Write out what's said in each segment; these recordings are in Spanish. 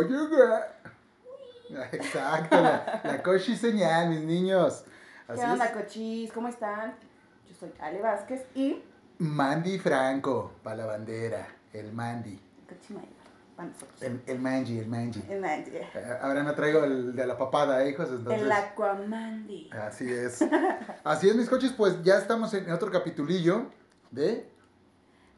Yo llegué. Exacto, la, la cochi señal, mis niños. Así ¿Qué onda, cochis? ¿Cómo están? Yo soy Ale Vázquez y... Mandy Franco, para la bandera. El Mandy. Cochi Mayor. El, el Manji, el Manji. El Mandy. Eh, Ahora no traigo el de la papada, hijos. Entonces, El Aquamandy. Así es. Así es, mis coches, pues ya estamos en otro capitulillo de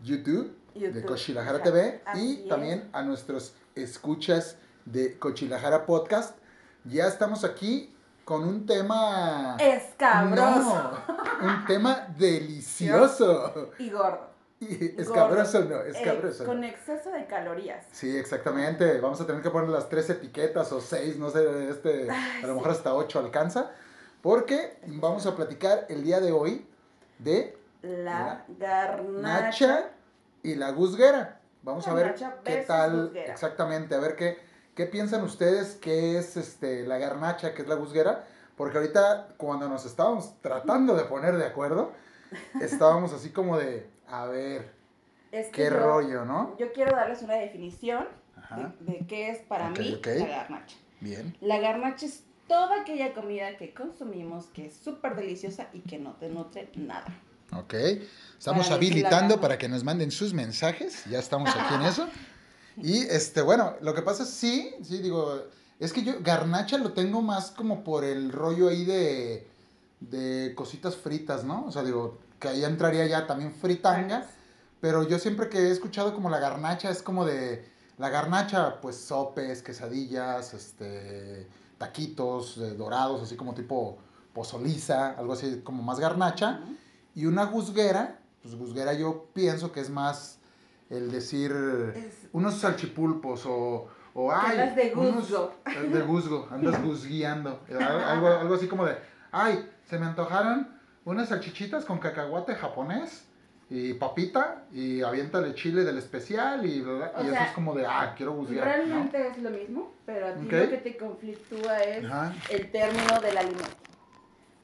YouTube, de YouTube. Cochilajara TV Así y es. también a nuestros escuchas de Cochilajara Podcast. Ya estamos aquí con un tema... Escabroso. No, un tema delicioso. Y gordo. Y escabroso no, Eh, escabroso. con no. exceso de calorías. Sí, exactamente. Vamos a tener que poner las tres etiquetas o seis, no sé, este, Ay, a lo mejor hasta ocho alcanza. Porque vamos a platicar el día de hoy de La garnacha. Nacha y la Guzguera. Vamos a ver qué tal, exactamente, a ver qué, qué piensan ustedes que es este, la garnacha, que es la Guzguera. Porque ahorita cuando nos estábamos tratando de poner de acuerdo, estábamos así como de, a ver, Es que qué yo- rollo, ¿no? Yo quiero darles una definición de, de qué es para mí la garnacha. Bien. La garnacha es toda aquella comida que consumimos que es súper deliciosa y que no te nutre nada. Ok, estamos Para habilitando para que nos manden sus mensajes, ya estamos aquí en eso. Y este, bueno, lo que pasa es sí, sí, digo, es que yo garnacha lo tengo más como por el rollo ahí de, de cositas fritas, ¿no? O sea, digo, que ahí entraría ya también fritanga, pero yo siempre que he escuchado como la garnacha es como de, la garnacha, pues sopes, quesadillas, este, taquitos eh, dorados, así como tipo pozoliza, algo así como más garnacha. Y una guzguera, pues guzguera yo pienso que es más el decir Es- unos salchipulpos o, o ay, andas de unos- guzgo. eh, de guzgo, andas guzgueando. Algo, algo así como de, ay, se me antojaron unas salchichitas con cacahuate japonés y papita y aviéntale chile del especial y, bla, bla, O y eso es como de, ah, quiero. ¿no? Realmente es lo mismo, pero a ti lo que te conflictúa es Ajá. el término del alimento.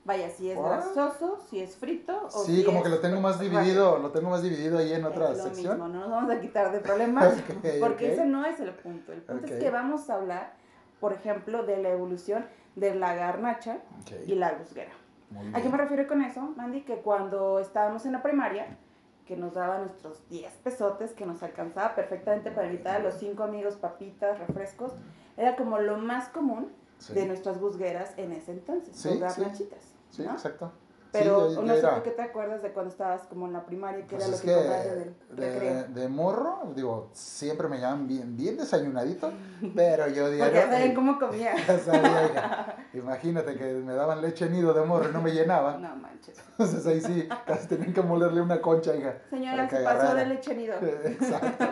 Vaya, si es grasoso, si es frito o Sí, si como es que lo tengo más dividido, lo tengo más dividido ahí en otra Es lo sección. mismo, no nos vamos a quitar de problemas, porque ese no es el punto. El punto es que vamos a hablar, por ejemplo, de la evolución de la garnacha y la guzguera. muy ¿A qué me refiero con eso, Mandy? Que cuando estábamos en la primaria, que nos daban nuestros 10 pesotes, que nos alcanzaba perfectamente para invitar a los cinco amigos papitas, refrescos, era como lo más común Sí. de nuestras guzgueras en ese entonces, Sí, o sí. garnachitas. Sí, ¿no? exacto. Pero Sí, yo- yo no sé por qué te acuerdas de cuando estabas como en la primaria, que Pues era lo que, que comprabas en el de, de morro, digo, siempre me llaman bien, bien desayunadito, pero yo Porque diario... ya saben cómo comía. sabía. Imagínate que me daban leche nido de morro y no me llenaba. No manches. Entonces ahí sí, casi tenían que molerle una concha, hija. Señora, se pasó de leche nido. Exacto.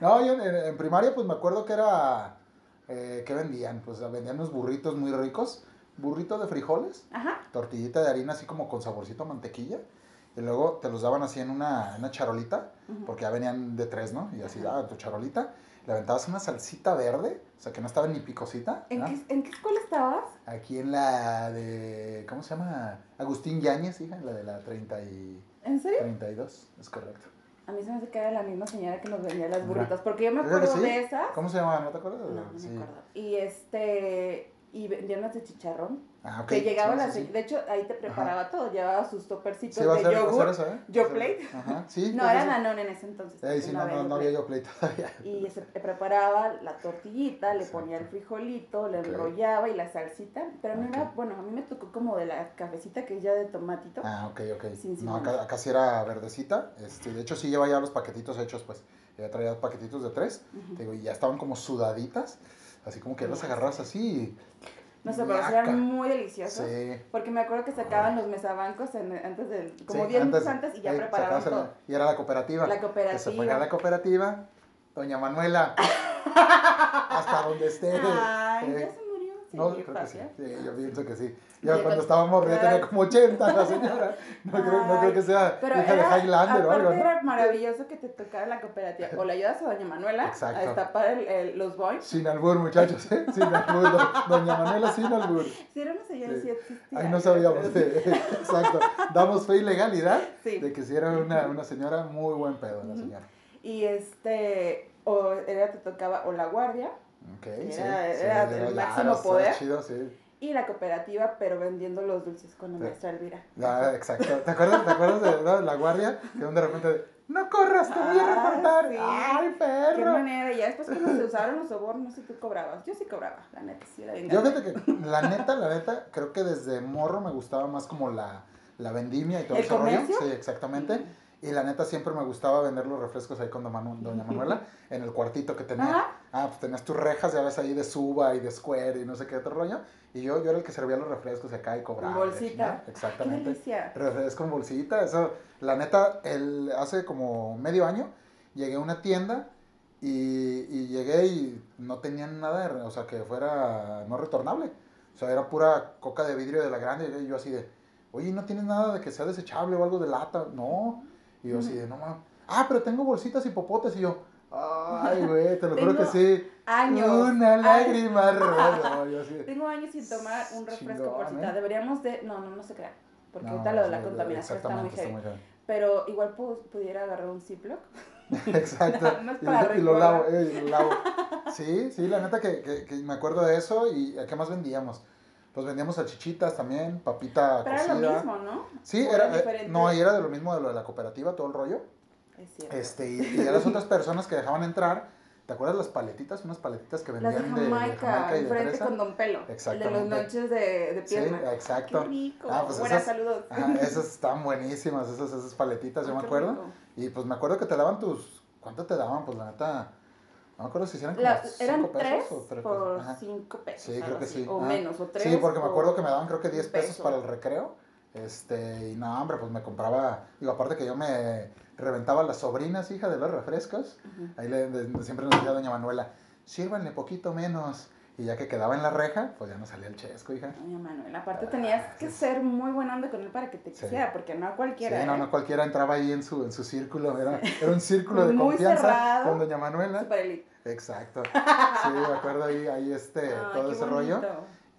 No, yo en, en primaria pues me acuerdo que era... Eh, ¿Qué vendían? Pues vendían unos burritos muy ricos. Burrito de frijoles. Ajá. tortillita de harina así como con saborcito a mantequilla. Y luego te los daban así en una, en una charolita, porque ya venían de tres, ¿no? Y así, Ajá. ah, tu charolita. Le aventabas una salsita verde, o sea que no estaba ni picosita. ¿En, ¿no? qué, ¿En qué escuela estabas? Aquí en la de, ¿cómo se llama? Agustín Yáñez, hija, la de la 30 y ¿En serio? 32, es correcto. A mí se me hace que era la misma señora que nos vendía las burritas, porque yo me acuerdo sí. de esas. ¿Cómo se llama? ¿No te acuerdas? No, no Sí. me acuerdo. Y este, y vendían unas de chicharrón. Ah, ok. Que llegaba sí, la sí. De hecho, ahí te preparaba todo. Llevaba sus topercitos de ser yogur. eso, ¿eh? Yo Plate. Ajá, sí. No, pues era. Danone en ese entonces. Eh, sí, no, no, no había yo plate todavía. Y se pre- preparaba la tortillita, le Exacto. ponía el frijolito, le enrollaba y la salsita. Pero no era, bueno, a mí me tocó como de la cafecita que es ya de tomatito. Ah, ok, ok. Sin no, acá, acá sí era verdecita. Este, de hecho, sí lleva ya los paquetitos hechos, pues. Ya traía paquetitos de tres. Digo, y ya estaban como sudaditas. Así como que las agarras así. No sé, pero eran muy deliciosos. Sí. Porque me acuerdo que sacaban los mesabancos en- antes del, como sí, 10 minutos antes y ya ahí preparaban. Y era la cooperativa. La Que se cooperativa. ponía la cooperativa. Doña Manuela. Hasta donde esté. Ay, Eh, ya se murió. Sí, no, creo que sí. Sí, yo pienso que sí. Ya Ya cuando cuando- estábamos ya tenía como 80 la señora. No, creo, no creo que sea Pero hija de Highlander o algo, ¿no? era maravilloso que te tocara la cooperativa. O le ayudas a doña Manuela Exacto. a destapar el- el- los boings. Sin albur, muchachos, ¿eh? Sin albur. do- Doña Manuela sin albur. Si era una señora, Sí. sí, existía. Ahí no sabíamos. Sí, Exacto. Damos fe y legalidad Sí. de que si era una, una señora muy buen pedo, la señora. Y este, o era, te tocaba o la guardia Ok, Era- sí. era sí, del máximo poder. chido, sí. y la cooperativa, pero vendiendo los dulces con la maestra Elvira. Ya, exacto. ¿Te acuerdas, ¿te acuerdas de, la guardia? Que de repente, no corras, te voy a Ah, reportar. ¡Ay, Qué perro! manera, y ya después cuando se usaron los sobornos, no sé si tú cobrabas. Yo sí cobraba, la neta, sí era bien Yo fíjate que, la neta, la neta, creo que desde morro me gustaba más como la, la vendimia y todo ¿El ese rollo. Sí, exactamente. Y la neta siempre me gustaba vender los refrescos ahí con Doña Manu- Doña Manuela en el cuartito que tenía. Ajá. Ah, pues tenías tus rejas, ya ves ahí de Suba y de Square y no sé qué otro rollo. Y yo, yo era el que servía los refrescos acá y cobraba. Bolsita. Qué Exactamente. delicia. Refresco en bolsita, eso, la neta, el, hace como medio año llegué a una tienda y, y llegué y no tenían nada, de o sea, que fuera no retornable. O sea, era pura coca de vidrio de la grande y yo así de, oye, ¿no tienes nada de que sea desechable o algo de lata? No. Y yo así de, no mames. Ah, pero tengo bolsitas y popotes y yo, ay, güey, te lo juro que sí. Años. Una lágrima Tengo años sin tomar un refresco Chingón, por cita. ¿eh? Deberíamos de... No, no, no se crean. Porque no, ahorita lo de la sí, contaminación está muy heavy. Pero igual pu- pudiera agarrar un Ziploc. Exacto. No y, lo lavo, eh, y lo lavo. Sí, sí, la neta que, que, que me acuerdo de eso. ¿Y a qué más vendíamos? Pues vendíamos salchichitas también, papita Pero era cocida. lo mismo, ¿no? Sí, ¿O era, eran eh, no, y era de lo mismo de lo de la cooperativa, todo el rollo. Es cierto. Este, y, y a las otras personas que dejaban entrar, ¿te acuerdas las paletitas? Unas paletitas que Las vendían de de, de Jamaica, y de enfrente con Don Pelo. El de los Exactamente. noches de, de Sí, pierna. exacto. Qué rico. Ah, pues Buenas esas- saludos. Esas están buenísimas, esas, esas paletitas, yo me acuerdo. rico. Y pues me acuerdo que te daban tus. ¿Cuánto te daban? Pues la neta. No me acuerdo si eran como La- cinco eran pesos tres o tres por pesos. Cinco pesos. Sí, creo que así, sí. O Ajá. menos, o tres. Sí, porque me acuerdo que me daban creo que 10 un pesos peso. para el recreo. Este, y no, hombre, pues me compraba. Digo, aparte que yo me reventaba las sobrinas, hija de los refrescos. Ahí le, de- siempre nos decía doña Manuela, sírvanle poquito menos. Y ya que quedaba en la reja, pues ya no salía el chesco, hija. Doña Manuel, aparte tenías que ser muy buena onda con él para que te Sí. quisiera, porque no a Sí, cualquiera. no, ¿eh? no cualquiera entraba ahí en su, en su círculo, era, era un círculo de Muy confianza cerrado. con doña Manuela. Super. Exacto. Sí, me acuerdo ahí, ahí este, todo ese rollo.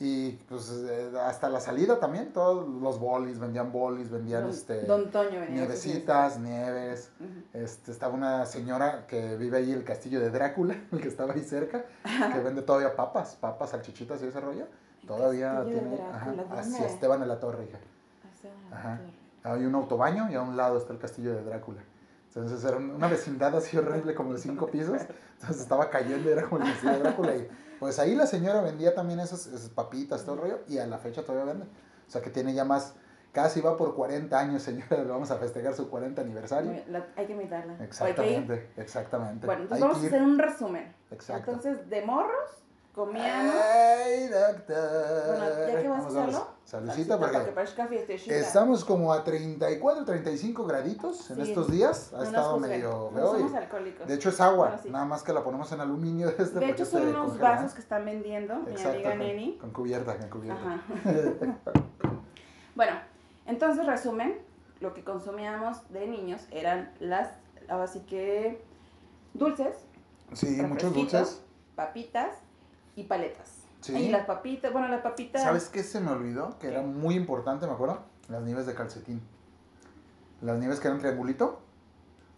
Y pues eh, hasta la salida también, todos los bolis, vendían bolis, vendían Don, este, Don Toño venía. nievecitas, nieves. Este, estaba una señora que vive ahí en el castillo de Drácula, el que estaba ahí cerca, que vende todavía papas, papas, salchichitas y ese rollo. Todavía tiene, Drácula, ajá, hacia. Esteban de la Torre, hija. Ajá. torre. Hay un autobaño y a un lado está el castillo de Drácula. Entonces era una vecindad así horrible, como de cinco pisos. Entonces estaba cayendo y era como el castillo de Drácula. Y pues ahí la señora vendía también esas, esas papitas, todo el rollo. Y a la fecha todavía vende. O sea que tiene ya más, casi va por 40 años, señora. Le vamos a festejar su 40 aniversario. La- hay que ir. Exactamente, exactamente. Bueno, entonces Hay vamos a hacer un resumen. Exacto. Entonces, de morros, comíamos. Ay, doctor. Bueno, ya que vas a Vamos, vamos. hacerlo. Saludcita, para que porque parezca fiestecita. estamos como a 34, 35 graditos en Sí. estos días. Ha No estado medio No feo. somos alcohólicos. De hecho es agua, Bueno, sí. nada más que la ponemos en aluminio de este De porque hecho, son unos congela. vasos que están vendiendo mi amiga con, Neni. con cubierta, con cubierta. Ajá. bueno, entonces resumen, lo que consumíamos de niños eran las, ahora sí que dulces, Sí, muchos dulces. papitas y paletas. Sí. Y las papitas, bueno, las papitas. ¿Sabes qué se me olvidó? Que era muy importante, me acuerdo. Las nieves de calcetín. Las nieves que eran triangulito,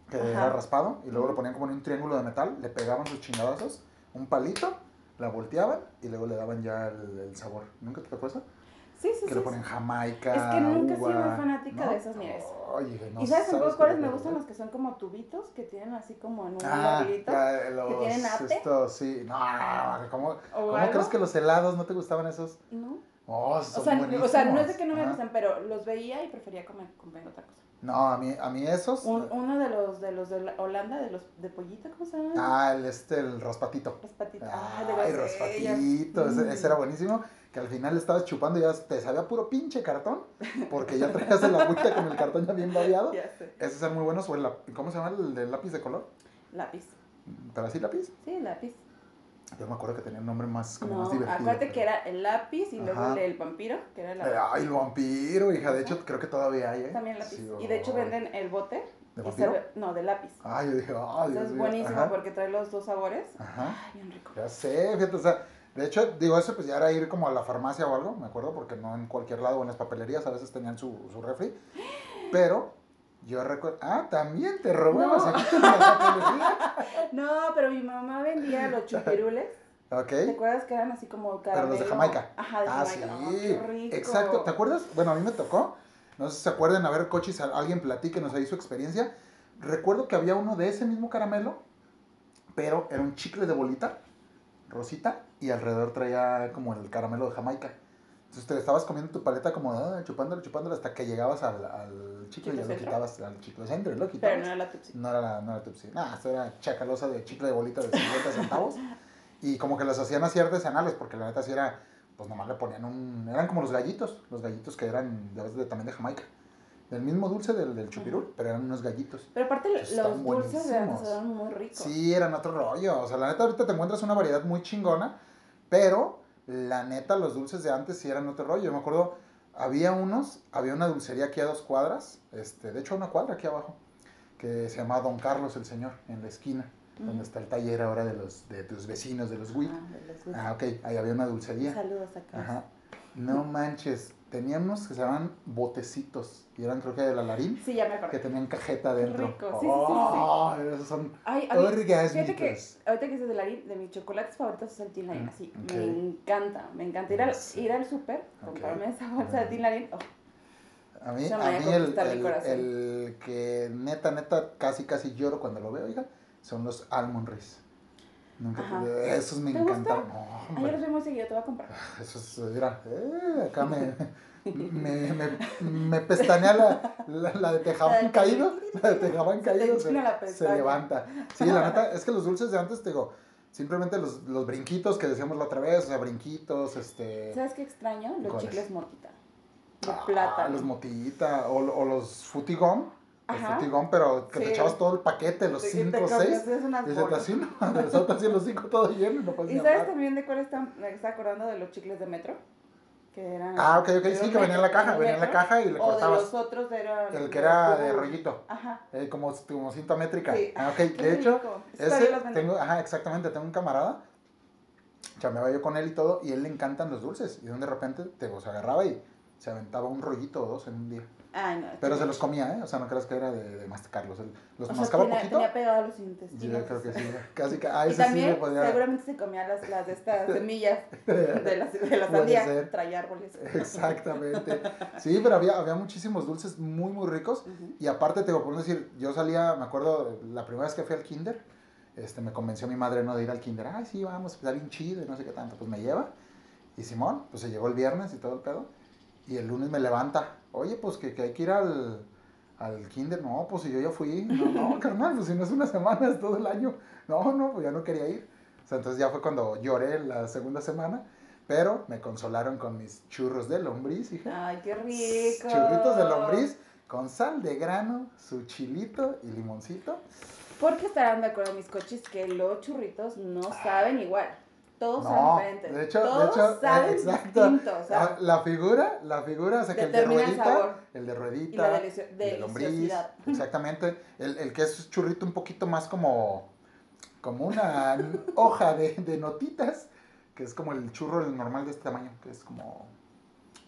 que Ajá. era raspado, y luego lo ponían como en un triángulo de metal, le pegaban sus chingadazos, un palito, la volteaban y luego le daban ya el, el sabor. ¿Nunca te eso? Sí, sí, Que sí. le ponen jamaica, Es que nunca he sido muy fanática ¿no? de esas nieves. Oye, no ¿Y sabes, sabes cuáles me gustan ¿eh? los que son como tubitos, que tienen así como en un Ah, ya, los, tienen ate? estos, sí. No, ¿cómo, ¿O ¿cómo crees que los helados no te gustaban esos? No. Oh, O son sea, o sea, no es de que no me Ajá. gustan, pero los veía y prefería comer, comer otra cosa. No, a mí, a mí esos. Un- uno de los de los de la- Holanda, de los de pollito, ¿cómo se llama? Ah, el este, el raspatito. Las patitas. Ah, Ay, de raspatito, ese, ese era buenísimo. Que al final estabas chupando y ya te sabía puro pinche cartón. Porque ya traías el agüita con el cartón ya bien babeado. Ya sé. Esos eran muy buenos. O el, ¿Cómo se llama el lápiz de color? Lápiz. ¿Pero así lápiz? Sí, lápiz. Yo me acuerdo que tenía un nombre más, como No, más divertido. acuérdate pero- que era el lápiz y luego el, el vampiro, que era Eh, la... Ay, el vampiro, hija. De hecho, creo que todavía hay, ¿eh? También lápiz. Sí, y de hecho venden el bote. ¿De vampiro? no, de lápiz. Ay, yo dije, ay, Eso Dios es buenísimo Ajá. porque trae los dos sabores. Ajá. Ay, bien rico. Ya sé, fíjate, o sea, de hecho, digo, eso pues ya era ir como a la farmacia o algo, me acuerdo, porque no en cualquier lado o en las papelerías a veces tenían su, su refri, pero yo recuerdo, ah, también te robabas No. No, pero mi mamá vendía los chupirules. ok, ¿Te acuerdas que eran así como pero caramelo? los de Jamaica. Ajá, de ah, Jamaica. sí, Oh, qué rico. exacto, ¿te acuerdas? Bueno, a mí me tocó, no sé si se acuerdan, a ver, coches, alguien platíquenos ahí su experiencia, recuerdo que había uno de ese mismo caramelo, pero era un chicle de bolita, rosita, y alrededor traía como el caramelo de Jamaica. Entonces te estabas comiendo tu paleta como ah, chupándolo, chupándolo hasta que llegabas al, al chicle y ya lo quitabas, al chicle centro y lo Pero quitabas. no era la Tupsi. No era la, no era Tupsi. Nah, esto era chacalosa de chicle de bolita de 50 centavos. Y como que los hacían así artesanales, porque la neta sí era, pues nomás le ponían un... Eran como los gallitos, los gallitos que eran de, de- también de Jamaica. Del mismo dulce del, del chupirul, pero eran unos gallitos. Pero aparte están los dulces de antes eran muy ricos. Sí, eran otro rollo. O sea, la neta ahorita te encuentras una variedad muy chingona, pero la neta los dulces de antes sí eran otro rollo. Yo me acuerdo, había unos, había una dulcería aquí a dos cuadras, este, de hecho una cuadra aquí abajo, que se llamaba Don Carlos el Señor, en la esquina, donde Ujú. está el taller ahora de los, de tus vecinos, de los WIT. Ah, de los dulces. Ah, ok, ahí había una dulcería. Saludos acá. Ajá. No manches, tenían unos que se llamaban botecitos, y eran creo que de la Larín, Sí, ya me que tenían cajeta adentro. rico, sí, sí, sí, sí. Esos son Ay, a mí-. Fíjate que ahorita que dices de Larín, de mis chocolates favoritos es el Tin Larín, Mm, así, ok. me encanta, me encanta ir al, ir al súper, Ok. comprarme esa bolsa de. Tin Larín, oh, A mí, a mí el, el- el que neta, neta, casi, casi lloro cuando lo veo, hija, son los almond Riz. Nunca, Ajá. esos me ¿Te encantaron. No, ayer los vemos seguido, te voy a comprar. esos, mira, eh, acá me, me, me, me pestanea la, la, la de tejabán caído, la de tejabán Se te caído se, se pestaña. levanta. Sí, la neta, es que los dulces de antes, te digo, simplemente los, los brinquitos que decíamos la otra vez, o sea, brinquitos, este... ¿Sabes qué extraño? Los chicles motita. De Ah, plátano. Los motita o, o los futigón. El Ajá. futigón, pero que te Sí. echabas todo el paquete, los Sí, te 5 o comías 6. esas unas Y se te hacía te te hacían los 5 todo lleno y no ¿Y sabes también de cuál está, me está acordando de los chicles de metro? Que eran... Ah, ok, ok, de sí, que venía en la caja, venía en la caja y le O de cortabas. los otros eran... El que era de rollito, Ajá. eh, como, como cinta métrica. Sí. Ah, ok, Qué de hecho, ese tengo, ajá, exactamente, tengo un camarada, chameaba yo con él y todo, y a él le encantan los dulces. Y de repente te los agarraba y se aventaba un rollito o dos en un día. Ay, no. Pero se los comía, ¿eh? O sea, no creas que era de, de masticarlos. Los O sea, tenía, poquito. tenía pegado los intestinos. Yo creo que sí, casi que. Ah, Y ese también podía. seguramente se comía las, las de estas semillas de la, de la sandía. Traía árboles. Exactamente. Sí, pero había, había muchísimos dulces muy, muy ricos. Y aparte, te por decir, yo salía, me acuerdo, la primera vez que fui al kinder, este, me convenció mi madre no de ir al kinder. Ay, sí, vamos, está bien chido y no sé qué tanto. Pues me lleva. Y Simón, pues se llegó el viernes y todo el pedo. Y el lunes me levanta. Oye, pues que, que hay que ir al, al kinder. No, pues si yo ya fui. No, no, carnal, pues si no es una semana, es todo el año. No, no, pues ya no quería ir. O sea, entonces ya fue cuando lloré la segunda semana. Pero me consolaron con mis churros de lombriz, hija. Ay, qué rico. Churritos de lombriz con sal de grano, su chilito y limoncito. Porque estarán de acuerdo mis coches que los churritos no saben igual. Todos No, saben diferente. de hecho, de Todos hecho, eh, saben exacto. distinto. O sea, Ah, la figura, la figura, o sea, que el de el ruedita, sabor. el de y ruedita, la delicio- el de lombriz, exactamente. El, el que es churrito un poquito más como, como una hoja de, de notitas, que es como el churro el normal de este tamaño, que es como,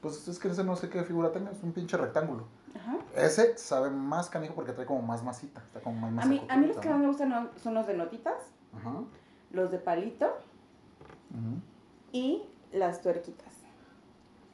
pues es que ese no sé qué figura tenga, es un pinche rectángulo. Ajá. Ese sabe más canijo porque trae como más masita, está como más A masa mí, a mí los que más me gustan son los de notitas, los de palito y las tuerquitas.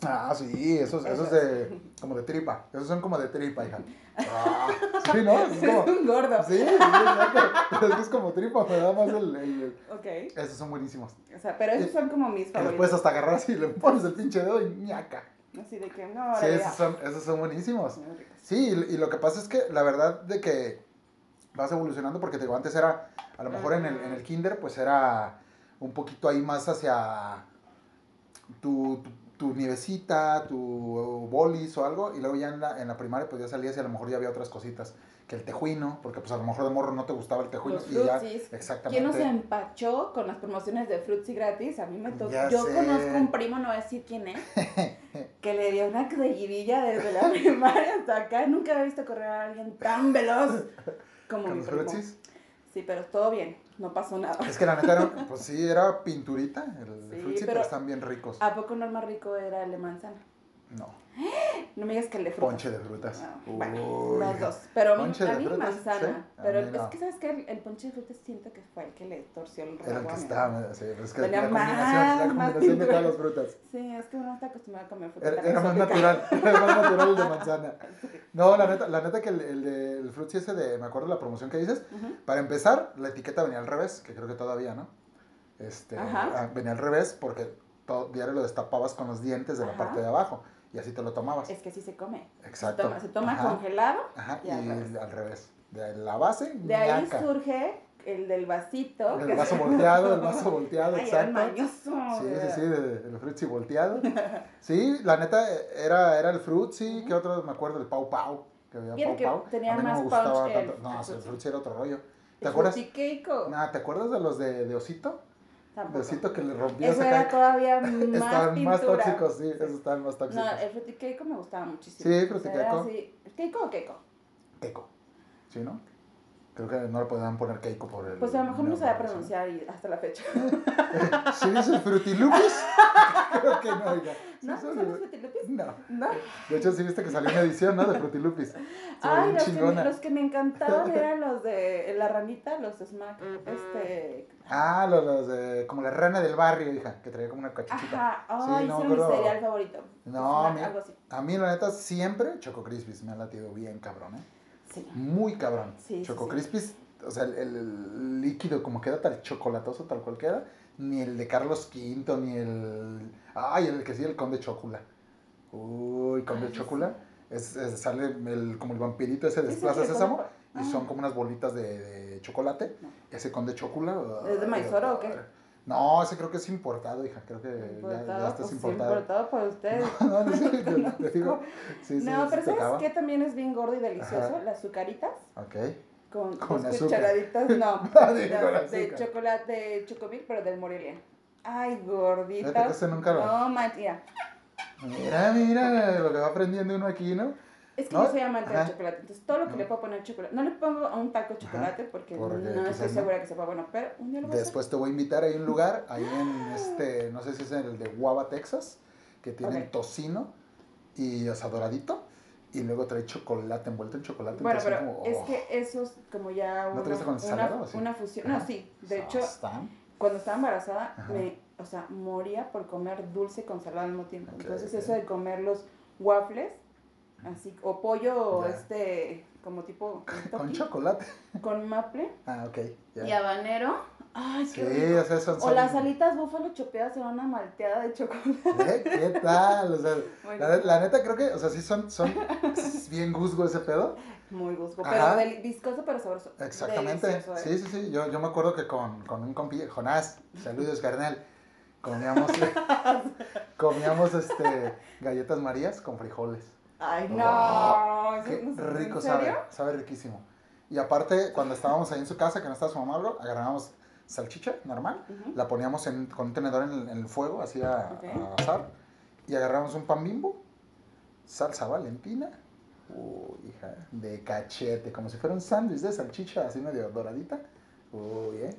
Ah, sí, esos, esos Esos. de, como de tripa, esos son como de tripa, hija. Ah, sí, ¿no? Es como, Es un gordo. sí, sí, exacto. Es que es como tripa, me da más el, el- el- Ok. Esos son buenísimos. O sea, pero esos son como mis Que los puedes favoritos. hasta agarrar así y le pones el pinche dedo y ñaca. Así de que no, Sí, esos son, esos son buenísimos. Sí, y, y lo que pasa es que la verdad de que vas evolucionando porque te digo, antes era, a lo mejor en el, en el kinder, pues era un poquito ahí más hacia tu, tu, tu nievecita, tu bolis o algo, y luego ya en la, en la primaria pues ya salías y a lo mejor ya había otras cositas, que el tejuino, porque pues a lo mejor de morro no te gustaba el tejuino, Los y ya, exactamente. ¿Quién no se empachó con las promociones de Fruitsy gratis? A mí me tocó. Yo sé. conozco un primo, no voy a decir quién es, que le dio una creguidilla desde la primaria hasta acá. Nunca había visto correr a alguien tan veloz como con mi los primo. Sí, pero todo bien, no pasó nada. Es que la neta era, pues sí, era pinturita, el Sí, pero, pero- están bien ricos. ¿A poco no el más rico era el de manzana? No, No me digas que el de fruta. ponche de frutas. Ah, Uy, bueno, los dos. Pero a mí, Ponche a mí frutas, manzana. sí, a Pero es no. que, ¿sabes qué? El, el ponche de frutas siento que fue el que le torció el rabo. Era el que estaba, sí, pero es que Tenía la más- combinación, la más combinación de todas las frutas. Sí, es que uno está acostumbrado a comer fruta. Era, más natural, era más natural el de manzana. No, la neta, la neta que el, el de el frutzi ese de, me acuerdo de la promoción que dices, para empezar, la etiqueta venía al revés, que creo que todavía, ¿no? Este, Ajá. ah, venía al revés porque todo, diario lo destapabas con los dientes de la parte de abajo y así te lo tomabas. Es que sí se come. Exacto. Se toma, se toma Ajá. congelado. Ajá, y, y al revés. al revés. De la base, De ahí surge el del vasito. El que vaso volteado, el vaso volteado, Ay, exacto. mañoso. Sí, sí, sí, de- el frutzi volteado. Sí, la neta era, era el frutzi, ¿qué otro? Me acuerdo, el pau pau. Que había pau que pau. tenía A mí no más me gustaba punch que el-. No, el frutzi. era otro rollo. ¿Te El acuerdas? Nah, ¿te acuerdas de los de, de osito? Tampoco. De osito que le rompías Eso era todavía más Estaban más pintura. tóxicos, sí, esos estaban más tóxicos. No, el frutiqueico me gustaba muchísimo. Sí, O sea, frutiqueico. era así- ¿Keiko o keiko? Keiko. ¿Sí, no? Creo que no le podían poner Keiko por el. Pues a lo mejor no ¿sí? pronunciar y hasta la fecha. ¿Sí dice frutilupis? Creo que no, oiga. ¿Sí ¿No? son ¿Son los de- frutilupis? No. No. De hecho, sí viste que salió una edición, ¿no? De frutilupis. Ay, los que, me, chingona. los que me encantaban eran los de la ranita, los smack. Este. Ah, los, los de, como la rana del barrio, hija, que traía como una cachichita. Ajá, Sí, ay, no, ese era mi cereal favorito. No, algo así. A mí, la neta, siempre Choco Crispis me ha latido bien cabrón, ¿eh? Sí. Muy cabrón. Sí, Choco sí. Crispis, o sea, el, el- líquido como queda tal chocolatoso, tal cual queda, ni el de Carlos V, ni el... Ay, el que sí, el Conde Chocula. Uy, Conde Ay, Chocula. Es, es- sale el, como el vampirito ese de Sí, sí, Plaza sí, Sésamo. Y Ah. son como unas bolitas de, de chocolate. No. Ese Conde Chocula. ¿Es de Maizoro o qué? No, ese creo que es importado, hija. Creo que ya, ya Importado, estás pues, importado. importado por ustedes. No, no, sí, te, te digo. Sí, no, sí pero ¿sabes qué también es bien gordo y delicioso? Ajá. Las azucaritas Ok. con, Con dos cucharaditas, no, de, de chocolate, de chocomil, pero del Morelia. Ay, ese nunca lo- No, man, mira, Mira, mira lo que va aprendiendo uno aquí, ¿no? Es que ¿No? yo soy amante Ajá. del chocolate, entonces todo lo que No. le puedo poner chocolate, no le pongo a un taco chocolate porque, porque no estoy no. segura que sepa bueno, pero un día lo voy a. Después te voy a invitar a un lugar, ahí en este, no sé si es el de Guava, Texas, que tienen Ok. tocino y, o sea, doradito, y luego trae chocolate, envuelto en chocolate. Bueno, pero como, es que eso es como ya ¿No una, con una, salado fusión. No, sí, de hecho, ¿Están? cuando estaba embarazada, Ajá. me, o sea, moría por comer dulce con salado al mismo tiempo. Entonces, eso de comer los waffles, así, o pollo, Ya. este, como tipo Con chocolate. con maple Ah, ok. ya. y habanero. Ay, Sí, qué o sea, son... O las alitas búfalo chopeadas en una malteada de chocolate. ¿Eh? ¿Qué tal? O sea, Bueno, la, la neta creo que, o sea, sí son, son bien guzgo ese pedo. muy gusto, Ajá. pero deli- viscoso pero sabroso. Exactamente. ¿eh? Sí, sí, sí. Yo, yo me acuerdo que con, con un compi, Jonás, saludos carnal, comíamos, comíamos este, galletas marías con frijoles. Ay, no. Oh, ¿eso Qué rico ¿En sabe, sabe riquísimo. Y aparte, cuando estábamos ahí en su casa, que no estaba su mamá algo, agarrábamos salchicha normal, Ujú. la poníamos en, con un tenedor en el, en el fuego, así a, Ok. a asar, y agarramos un pan bimbo, salsa valentina, uy, hija, de cachete, como si fuera un sándwich de salchicha, así medio doradita, uy, eh.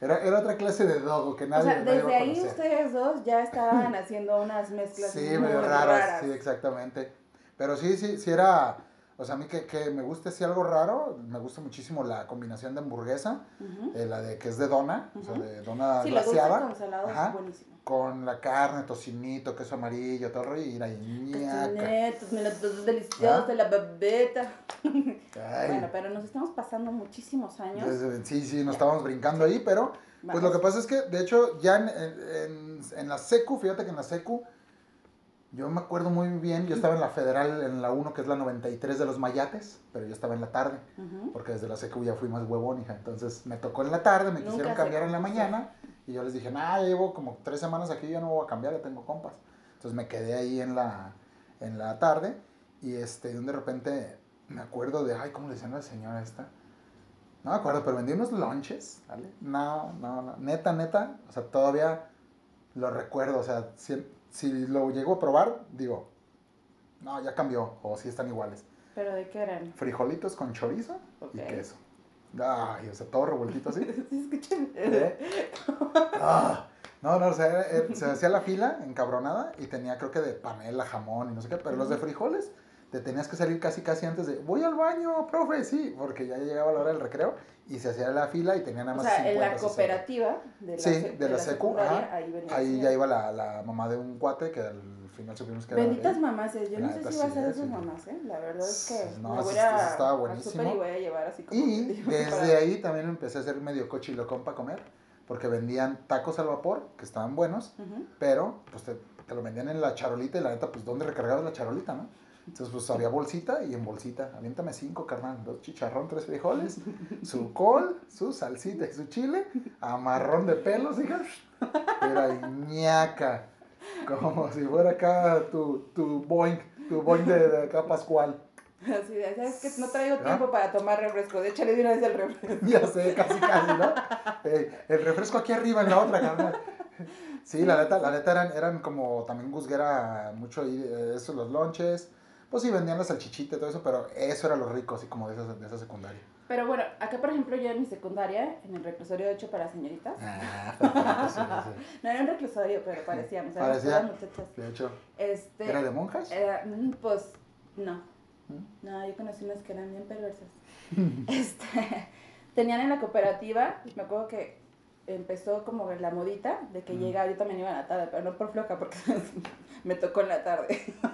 Era, era otra clase de dogo que O nadie, sea, nadie desde ahí ustedes dos ya estaban haciendo unas mezclas Sí, muy medio raras, raras. sí, exactamente. Pero sí, sí, sí era, o sea, a mí que, que me gusta así algo raro, me gusta muchísimo la combinación de hamburguesa, eh, la de que es de dona, o sea, de dona Sí, glaseada, con salado Ajá. es buenísimo. con la carne, tocinito, queso amarillo, todo rollo, y la ñaca. Cochinetos, melotosos deliciosos, ¿Ah? la babeta. Bueno, pero nos estamos pasando muchísimos años. desde- sí, sí, nos estábamos brincando ahí, pero pues lo que pasa es que, de hecho, ya en, en, en la secu, fíjate que en la secu, yo me acuerdo muy bien, yo estaba en la federal, en la 1, que es la 93 de los Mayates, pero yo estaba en la tarde. Porque desde la secu ya fui más huevón, hija. Entonces me tocó en la tarde, me Nunca quisieron se cambiar en la mañana y yo les dije, nah, ya llevo como tres semanas aquí, yo no voy a cambiar, ya tengo compas. Entonces Entonces me quedé ahí en la, en la tarde y este, de repente me acuerdo de, ay, ¿cómo le decían a la señora esta? No me acuerdo, pero vendí unos lunches, ¿vale? No, no, no, neta, neta, o sea, todavía lo recuerdo, o sea, si, lo llego a probar, digo, no, ya cambió, o si están iguales. ¿Pero de qué eran? Frijolitos con chorizo y queso. Ay, o sea, todo revueltito así. Sí. ¿Eh? Ah, no, no, o sea, era- era- se hacía la fila encabronada y tenía creo que de panela, jamón y no sé qué, pero los de frijoles te tenías que salir casi casi antes de, voy al baño, profe, sí, porque ya llegaba la hora del recreo y se hacía la fila y tenía nada O más sea, en la 50, 60. cooperativa de la, Sí, sec- de la secu, secundaria, ajá. ahí venía. Ahí ya iba la, la mamá de un cuate que al final supimos que era... Benditas él. mamás, yo no La sé si va a ser de sus mamás, ¿eh? La verdad es que No, me voy a, estaba buenísimo. y voy a llevar así como... Y para- desde ahí también empecé a hacer medio cochilocón para comer, porque vendían tacos al vapor, que estaban buenos, Ujú. pero pues te, te lo vendían en la charolita y la neta, pues ¿dónde recargabas la charolita, no? Entonces pues había bolsita y en bolsita, aviéntame cinco, carnal, dos chicharrón, tres frijoles, su col, su salsita y su chile, amarrón de pelos, hija, era ñaca, como si fuera acá tu, tu boing, tu boing de, de acá Pascual. Así de, ¿sabes que No traigo ¿Ah? tiempo para tomar refresco, de una vez el refresco. Ya sé, casi casi, ¿no? Eh, el refresco aquí arriba en la otra, carnal. Sí, la neta, la neta eran, eran como también Guzguera mucho ahí, eh, eso, los lonches. Pues sí, vendían la salchichita y todo eso, pero eso era lo rico, así como de esa, de esa secundaria. Pero bueno, acá por ejemplo yo en mi secundaria, en el reclusorio hecho para señoritas, Ah, perfecto, sí, sí, no era un reclusorio, pero parecíamos, Parecía. puras muchachas. De hecho, Este, ¿era de monjas? Era, mm, pues, no. ¿Mm? No, yo conocí unas que eran bien perversas. este, tenían en la cooperativa, me acuerdo que empezó como la modita de que Mm. llegaba, yo también iba en la tarde, pero no por floja, porque me tocó en la tarde.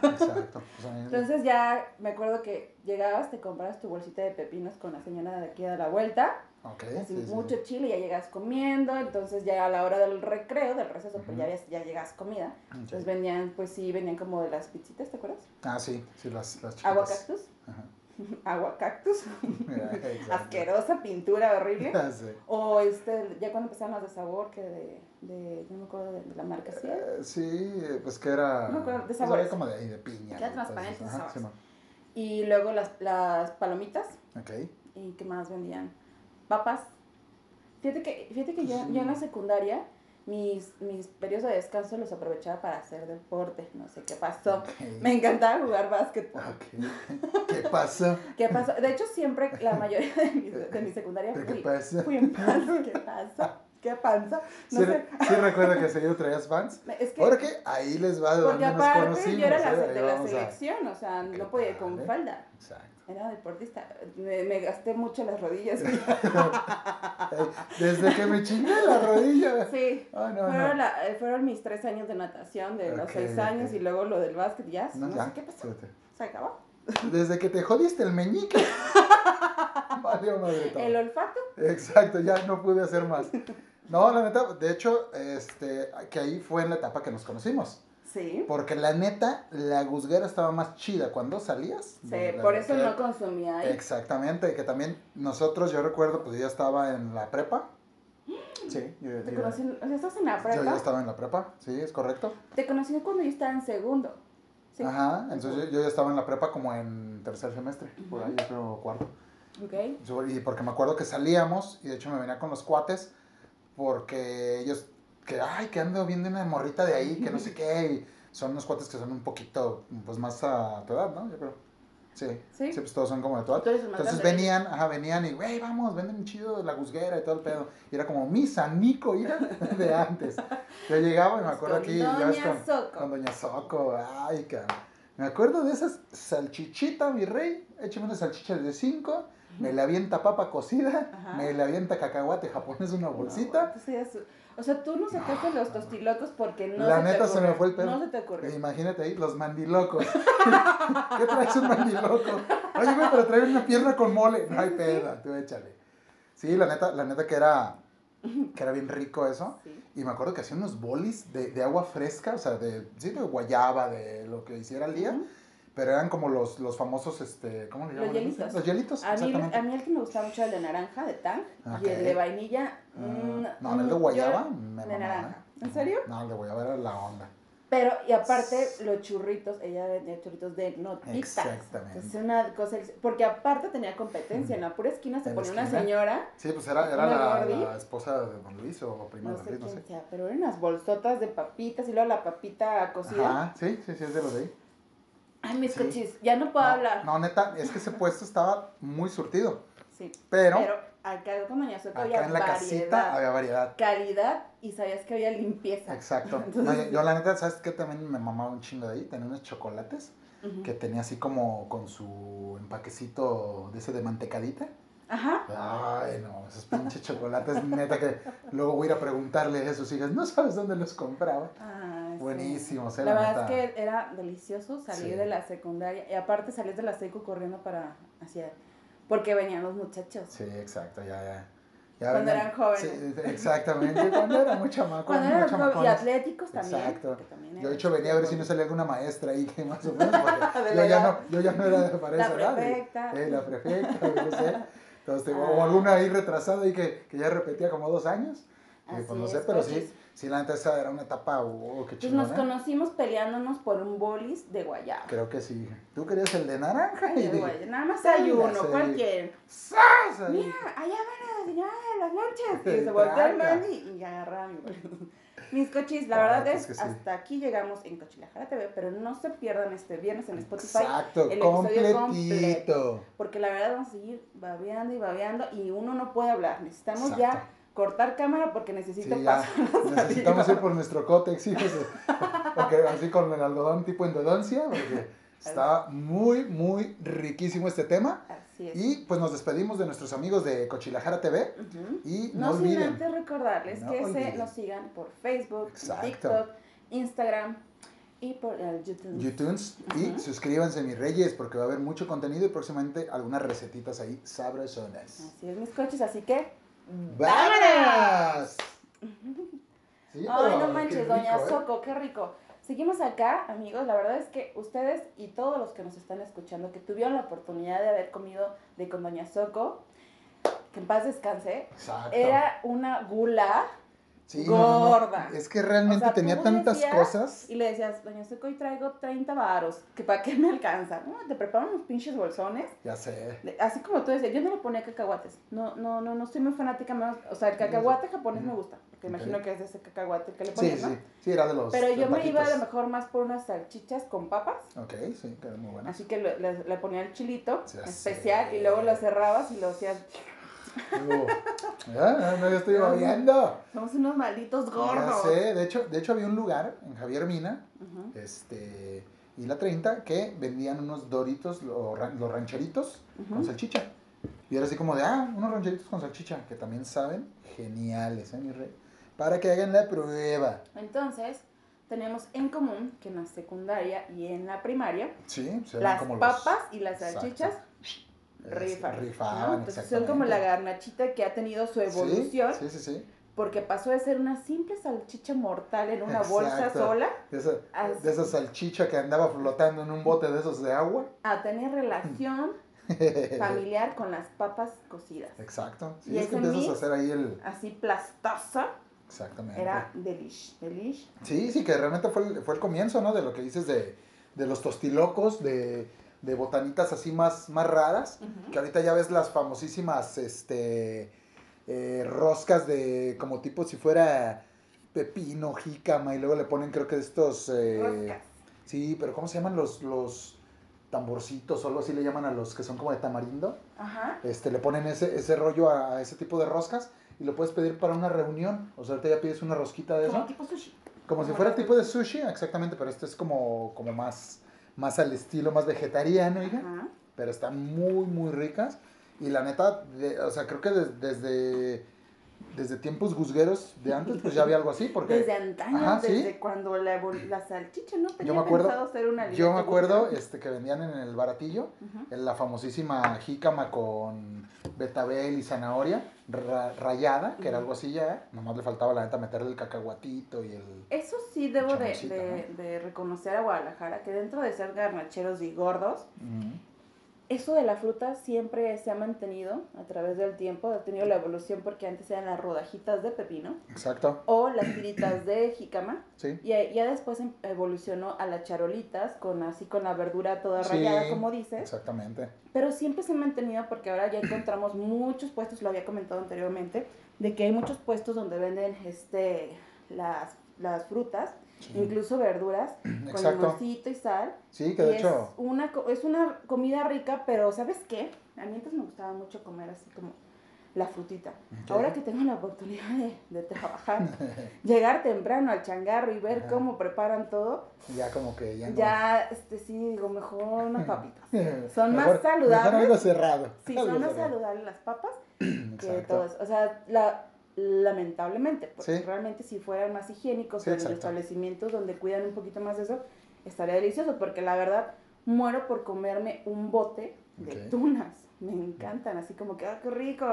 Exacto. Entonces ya me acuerdo que llegabas, te comprabas tu bolsita de pepinos con la señora de aquí a la vuelta, ok, así sí, sí, mucho sí. chile, ya llegas comiendo, entonces ya a la hora del recreo, del receso, pues ya, ya llegas comida. Entonces venían, pues sí, venían como de las pizzitas, ¿te acuerdas? Ah, sí, sí, las, las chiquitas. Agua cactus. Ajá. Agua cactus. Asquerosa, pintura horrible. O este, ya cuando empezaron las de sabor, que de, de no me acuerdo de, de la marca, ¿sí? Eh, sí, pues que era. No me acuerdo, de pues había como de piña. Era y transparente. Ajá, sí, Y luego las, las palomitas. ok. ¿Y qué más vendían? Papas. Fíjate que, fíjate que yo, yo en la secundaria, mis, mis periodos de descanso los aprovechaba para hacer deporte. No sé qué pasó. Me encantaba jugar básquetbol. Ok. ¿Qué pasó? ¿Qué pasó? De hecho, siempre la mayoría de mi, de mi secundaria ¿Qué fui, fui en panza. ¿Qué pasa? ¿Qué panza? No sí, sé. sí recuerdo que seguido traías fans. Es que, Porque ahí les va de porque aparte yo era la, ¿eh? De la a- selección, o sea, no podía ir con padre. falda. Exacto. Era deportista. Me, me gasté mucho las rodillas. Desde que me chingué la rodilla. Sí. No, fueron, no. la- eh, fueron mis tres años de natación, de los seis años, y luego lo del básquet, ya, No, no, ya, sé qué pasó. Se acabó. Desde que te jodiste el meñique. Valió madre todo. El olfato, Exacto, ya no pude hacer más. No, la neta, de hecho, este, que ahí fue en la etapa que nos conocimos. sí. Porque la neta, la guzguera estaba más chida cuando salías. Sí, por eso no consumía ahí. Exactamente, que también nosotros, yo recuerdo, pues yo ya estaba en la prepa. Sí, yo, Te yo- conocí, o sea, estás en la yo prepa. ya estaba en la prepa, sí, es correcto. Te conocí cuando yo estaba en segundo. Sí. Ajá, entonces yo, yo ya estaba en la prepa como en tercer semestre, por ahí, yo creo cuarto. Ok. Yo- Y porque me acuerdo que salíamos, y de hecho me venía con los cuates, porque ellos, que, ay, que ando viendo una morrita de ahí, que no sé qué, y son unos cuates que son un poquito, pues más a tu edad, ¿no? Yo creo. Sí, Sí. sí, pues todos son como de más Entonces grande. venían, ajá, venían y, güey, vamos, venden un chido de la guzguera y todo el pedo. Y era como misa, Nico, hija, de antes. Yo llegaba y me acuerdo Con aquí, ya ves, Doña con, Soco. con Doña Soco, ay, cabrón. Me acuerdo de esas salchichita, mi rey, échame una salchicha de cinco, me le avienta papa cocida, Ajá. me le avienta cacahuate japonés una bolsita. No, o sea, tú no sacaste los tostilocos porque no La se te neta se me fue el pedo. No se te ocurrió. imagínate ahí, los mandilocos. ¿Qué traes un mandiloco? Oye, güey, pero trae una pierna con mole. No hay pedo, tú échale. Sí, la neta, la neta que era, que era bien rico eso. Sí. Y me acuerdo que hacían unos bolis de, de agua fresca, o sea, de, sí, de guayaba, de lo que hiciera el día. Pero eran como los, los famosos, este, ¿cómo le Los llaman? hielitos. Los hielitos, A mí, exactamente. a mí el que me gustaba mucho era el de naranja, de Tang, y el de vainilla. Ah, mm, no, el de guayaba, yo- me de naranja. ¿eh? ¿En serio? No, el de guayaba era la onda. Pero, y aparte, los churritos, ella vendía churritos de notitas. Exactamente. Es una cosa, porque aparte tenía competencia, en la pura esquina se ponía una señora, Sí, pues era, era ¿Una la, esposa de Don Luis o prima no de Luis, no sé. sea, pero eran unas bolsotas de papitas y luego la papita cocida. Ajá, sí, sí, sí, es de los de ahí. Ay, mis Sí. cochis, ya no puedo no, hablar. No, neta, es que ese puesto estaba muy surtido. Sí. Pero, Pero acá Doña Soto había acá en la variedad, casita había variedad. calidad y sabías que había limpieza. Exacto. Entonces, No, yo, yo la neta, ¿sabes qué? También me mamaba un chingo de ahí. Tenía unos chocolates que tenía así como con su empaquecito de ese de mantecadita. Ajá. Ay, no, esos pinches chocolates, neta que luego voy a ir a preguntarle a sus hijas, no sabes dónde los compraba. Ay, sí. Eh, La la verdad neta. es que era delicioso salir Sí. de la secundaria y aparte salías de la secu corriendo para hacia porque venían los muchachos. Sí, exacto, ya, ya. ya Cuando venían- eran jóvenes. Sí, exactamente, cuando era muy chamaco. Cuando muy eran jóvenes y atléticos también. Exacto. también Yo eran de hecho venía a ver si no salía alguna maestra ahí que más o menos, porque yo la ya, no, yo ya no era de para La esa edad. prefecta. Eh, la prefecta, no sé. Entonces, te- o Ah. alguna ahí retrasada ahí que, que ya repetía como dos años. Y Así pues no sé, pero sí, sí, la neta esa era una etapa, oh, qué Pues nos conocimos peleándonos por un bolis de guayaba. Creo que sí. Tú querías el de naranja y de guayaba. Nada más hay uno, Sí. ¿cuál quieren? ¡zas! Ahí. Mira, allá van a diseñar las lonches. Y se volteó el man y, agarraba mi bolis. Mis cochis, la Ah, verdad pues es, que sí. hasta aquí llegamos en Cochilajara TV, pero no se pierdan este viernes en Spotify. Exacto, el episodio completito. Porque la verdad vamos a seguir babeando y babeando y uno no puede hablar. Necesitamos Exacto. ya cortar cámara porque necesito Sí. Necesitamos ir por nuestro cótex, hijos. de- Porque así con el algodón tipo endodoncia, porque está muy, muy riquísimo este tema. Así es. Y pues nos despedimos de nuestros amigos de Cochilajara TV. Ujú. Y no, No, sin olviden. antes recordarles No que se olviden. nos sigan por Facebook, Exacto. TikTok, Instagram y por el YouTube. Y suscríbanse mis reyes porque va a haber mucho contenido y próximamente algunas recetitas ahí sabrosonas. Así es, mis coches, así que. ¡Vámonos! Sí, Ay, no manches, rico, doña ¿eh? Soco, qué rico. Seguimos acá, amigos. La verdad es que ustedes y todos los que nos están escuchando, que tuvieron la oportunidad de haber comido de con doña Soco, que en paz descanse, Exacto. era una gula. Sí, no, no, no. gorda. Es que realmente O sea, tenía tantas cosas. Y le decías, doña Soco, hoy traigo 30 varos, que para qué me alcanza. No, te preparan unos pinches bolsones. Ya sé. de- Así como tú decías, yo no le ponía cacahuates. No, no, no, no soy muy fanática. menos- o sea, el cacahuate japonés me gusta. Porque imagino que es ese cacahuate que le Sí, ponías, ¿no? sí. Sí, era de los. Pero yo me iba a lo mejor más por unas salchichas con papas. Ok, sí, quedó muy buena. Así que le, le- le ponía el chilito Ya especial sé. y luego lo cerrabas y lo hacías. Digo, ya, no, ya estoy babeando. Somos unos malditos Ya gordos. sé, de hecho, de hecho había un lugar en Javier Mina, este, y la 30, que vendían unos doritos, los rancheritos, con salchicha. Y era así como de, ah, unos rancheritos con salchicha, que también saben, geniales, ¿eh, mi rey? Para que hagan la prueba. Entonces, tenemos en común que en la secundaria y en la primaria, Sí, las como los- papas y las Exacto. ¿No? Rifaban, Entonces son como la garnachita que ha tenido su evolución, Sí, sí, sí. sí. porque pasó de ser una simple salchicha mortal en una bolsa sola De, esa, Así. de esa salchicha que andaba flotando en un bote de esos de agua. a tener relación familiar con las papas cocidas. Exacto. Sí, Y es que empiezas a hacer ahí el... Así plastosa, Exactamente. era delish, delish. Sí, sí, que realmente fue el, fue el comienzo, ¿no? De lo que dices de, de los tostilocos, de, de botanitas así más, más raras. Que ahorita ya ves las famosísimas este, eh, roscas de como tipo si fuera pepino, jícama, y luego le ponen creo que estos... eh, Roscas. sí, pero ¿cómo se llaman los, los tamborcitos o algo así le llaman a los que son como de tamarindo? Ajá. Este, le ponen ese, ese rollo a, a ese tipo de roscas y lo puedes pedir para una reunión. O sea, ahorita ya pides una rosquita de Como eso. tipo sushi. Como si Como fuera tipo de sushi, exactamente, pero este es como, como más, más al estilo, más vegetariano, oiga. Ajá. Pero están muy, muy ricas. Y la neta, de- o sea, creo que des- desde, desde tiempos guzgueros de antes, pues ya había algo así, porque Desde antaño, Ajá, sí. desde cuando la, salchicha no tenía me acuerdo- pensado ser una yo me acuerdo este, que vendían en el baratillo en la famosísima jícama con betabel y zanahoria ra- rayada, que era algo así ya. Nomás le faltaba la neta meterle el cacahuatito y el... Eso sí debo de, de- de reconocer a Guadalajara, que dentro de ser garnacheros y gordos. Eso de la fruta siempre se ha mantenido a través del tiempo, ha tenido la evolución porque antes eran las rodajitas de pepino Exacto. o las tiritas de jícama Sí. y ya, después em- evolucionó a las charolitas con así con la verdura toda Sí, rayada como dices, Exactamente. pero siempre se ha mantenido porque ahora ya encontramos muchos puestos, lo había comentado anteriormente, de que hay muchos puestos donde venden este las, las frutas, Sí. incluso verduras con limoncito y sal Sí, que de es hecho. una, es una comida rica, pero ¿sabes qué? A mí antes me gustaba mucho comer así como la frutita. Ahora que tengo la oportunidad de, de trabajar, llegar temprano al changarro y ver Ajá. cómo preparan todo, Ya como que ya no. ya, este sí, digo, mejor unas papitas. Son más saludables. Mejor algo cerrado. Sí, algo son más saludables las papas que todo eso. O sea, la, lamentablemente, porque Sí. realmente si fueran más higiénicos Sí, en los establecimientos donde cuidan un poquito más de eso, estaría delicioso, porque la verdad muero por comerme un bote de tunas. Me encantan, así como que, ¡ah, qué rico!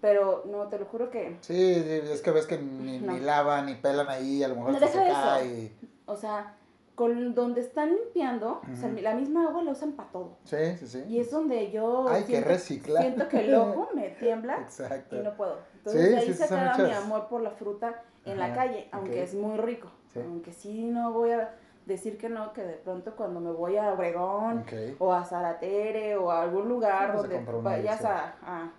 Pero no, te lo juro que, Sí, sí, es que ves que ni, No. ni lavan ni pelan ahí, a lo mejor No, se cae. o sea, con donde están limpiando, o sea, Ujú. la misma agua la usan para todo. Sí, sí, sí. Y es donde yo Hay que siento, reciclar. siento que el ojo me tiembla Exacto. y no puedo. Entonces Sí, ahí sí, se acaba mi amor por la fruta en la calle, aunque es muy rico. Sí. Aunque sí no voy a decir que no, que de pronto cuando me voy a Obregón o a Zaratere o a algún lugar a donde vayas a, a,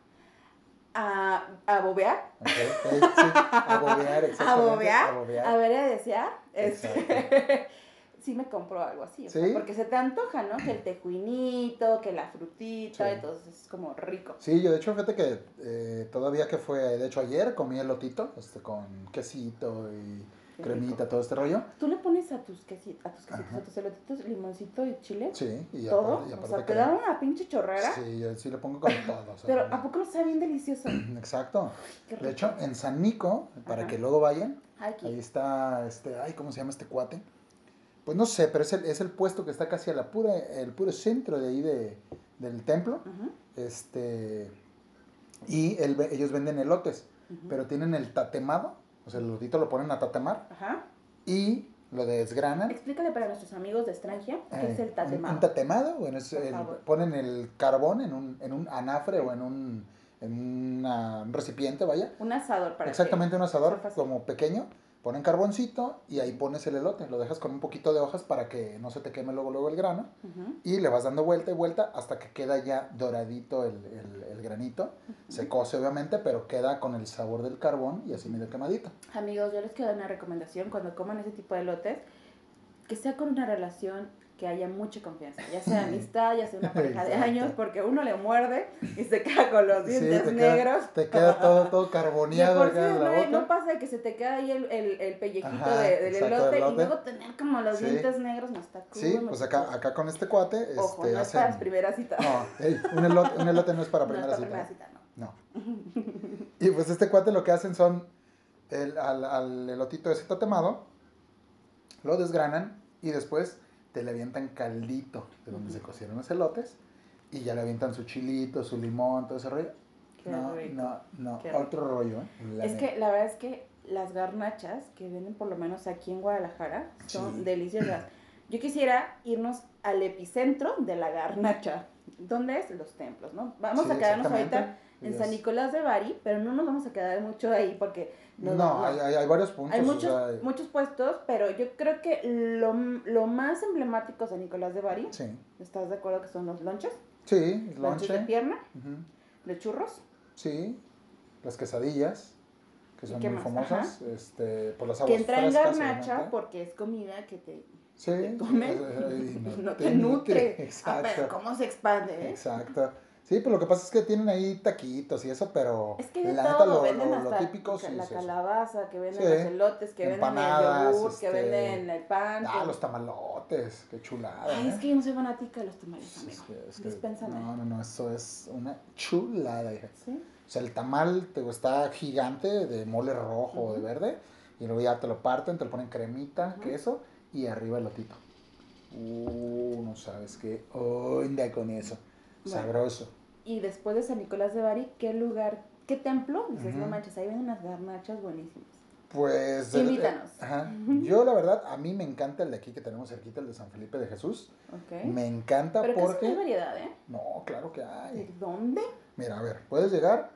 a, a bobear, sí, a bobear, a bobear, A bobear. a ver a desear, este, sí me compro algo así, o sea, ¿Sí? porque se te antoja, ¿no? Que el tejuinito, que la frutita, Sí. entonces es como rico. Sí, yo de hecho, fíjate que eh, todavía que fue, de hecho ayer comí elotito, este, con quesito y Qué cremita, rico. todo este rollo. ¿Tú le pones a tus quesitos, a tus quesitos, Ajá. a tus elotitos, limoncito y chile? Sí, y ¿Todo? aparte, y o sea, que- te dan una pinche chorrera, Sí, yo sí le pongo con todo. o sea, pero ¿a poco no sabe bien delicioso? Exacto. Qué De hecho, en San Nico, para Ajá. que luego vayan, Aquí. ahí está, este, ay, ¿cómo se llama este cuate? Pues no sé, pero es el, es el puesto que está casi a la pura, el puro centro de ahí de, del templo. Este, y ellos venden elotes, pero tienen el tatemado, o sea, el elotito lo ponen a tatemar Ajá. y lo desgranan. Explícale para nuestros amigos de extranjera qué Eh, es el un- tatemado. Un, tatemado, bueno, es el- ponen el carbón en un, en un anafre o en un, en una- un recipiente, vaya. Un asador para Exactamente un asador como pequeño, ponen carboncito y ahí pones el elote, lo dejas con un poquito de hojas para que no se te queme luego luego el grano. Y le vas dando vuelta y vuelta hasta que queda ya doradito el, el- el granito. Se cose obviamente, pero queda con el sabor del carbón y así medio quemadito. Amigos, yo les quiero dar una recomendación. Cuando coman ese tipo de lotes, que sea con una relación que haya mucha confianza, ya sea amistad, ya sea una pareja de años, porque uno le muerde y se queda con los Sí, dientes queda- negros. te queda todo, todo carboneado sí, la no, boca. no pasa de que se te queda ahí el, el, el pellejito Ajá, de- del elote, y luego tener como los Sí. dientes negros no está cool. Sí, pues acá, acá con este cuate Ojo, este, no es para hacen... primera cita. No, un, elote, un elote no es para No primera para cita. primera cita, no. No. Y pues este cuate lo que hacen son el, al, al elotito ese tatemado, lo desgranan y después te le avientan caldito de donde se cocieron los elotes y ya le avientan su chilito, su limón, todo ese rollo. Qué no, rico. no, no, Qué rico. otro rollo, ¿eh? Es neta. que la verdad es que las garnachas que venden por lo menos aquí en Guadalajara son Sí. deliciosas. Yo quisiera irnos al epicentro de la garnacha. ¿Dónde es? Los templos, ¿no? Vamos Sí, a quedarnos ahorita en San Nicolás de Bari, pero no nos vamos a quedar mucho ahí porque No, nos- hay, hay, hay varios puntos. hay o muchos, sea, muchos puestos, pero yo creo que lo, lo más emblemático de San Nicolás de Bari, Sí, ¿estás de acuerdo que son los lonches? sí, Lonches de pierna, ujú, de churros. Sí, las quesadillas, que ¿Y son muy más? famosas, este, por las Que aguas entra en garnacha porque es comida que te Sí, te y no, te nutre. Ah, Exacto. pero ¿cómo se expande? eh? Exacto. Sí, pues lo que pasa es que tienen ahí taquitos y eso, pero Es que la neta lo, venden lo- lo hasta típico sí la calabaza, que venden Sí. los elotes, que venden el yogur, que este, venden el pan. Ah, que- los tamalotes, qué chulada. Ay, ¿eh? es que yo no soy fanática de los tamales, amigo. es que- que- Dispénsame. no, no, no, eso es una chulada, hija. ¿Sí? O sea, el tamal te está gigante de mole rojo o de verde y luego ya te lo parten, te lo ponen cremita, queso y arriba el lotito. Uh, no sabes qué onda con eso. Bueno. Sabroso. Y después de San Nicolás de Bari, ¿qué lugar, qué templo? Dices, no manches, ahí venden unas garnachas buenísimas. Pues. eh, Invítanos. ajá. Yo, la verdad, a mí me encanta el de aquí que tenemos cerquita, el de San Felipe de Jesús. Ok. Me encanta Pero porque. variedad, ¿eh? No, claro que ¿De hay. dónde? Mira, a ver, puedes llegar.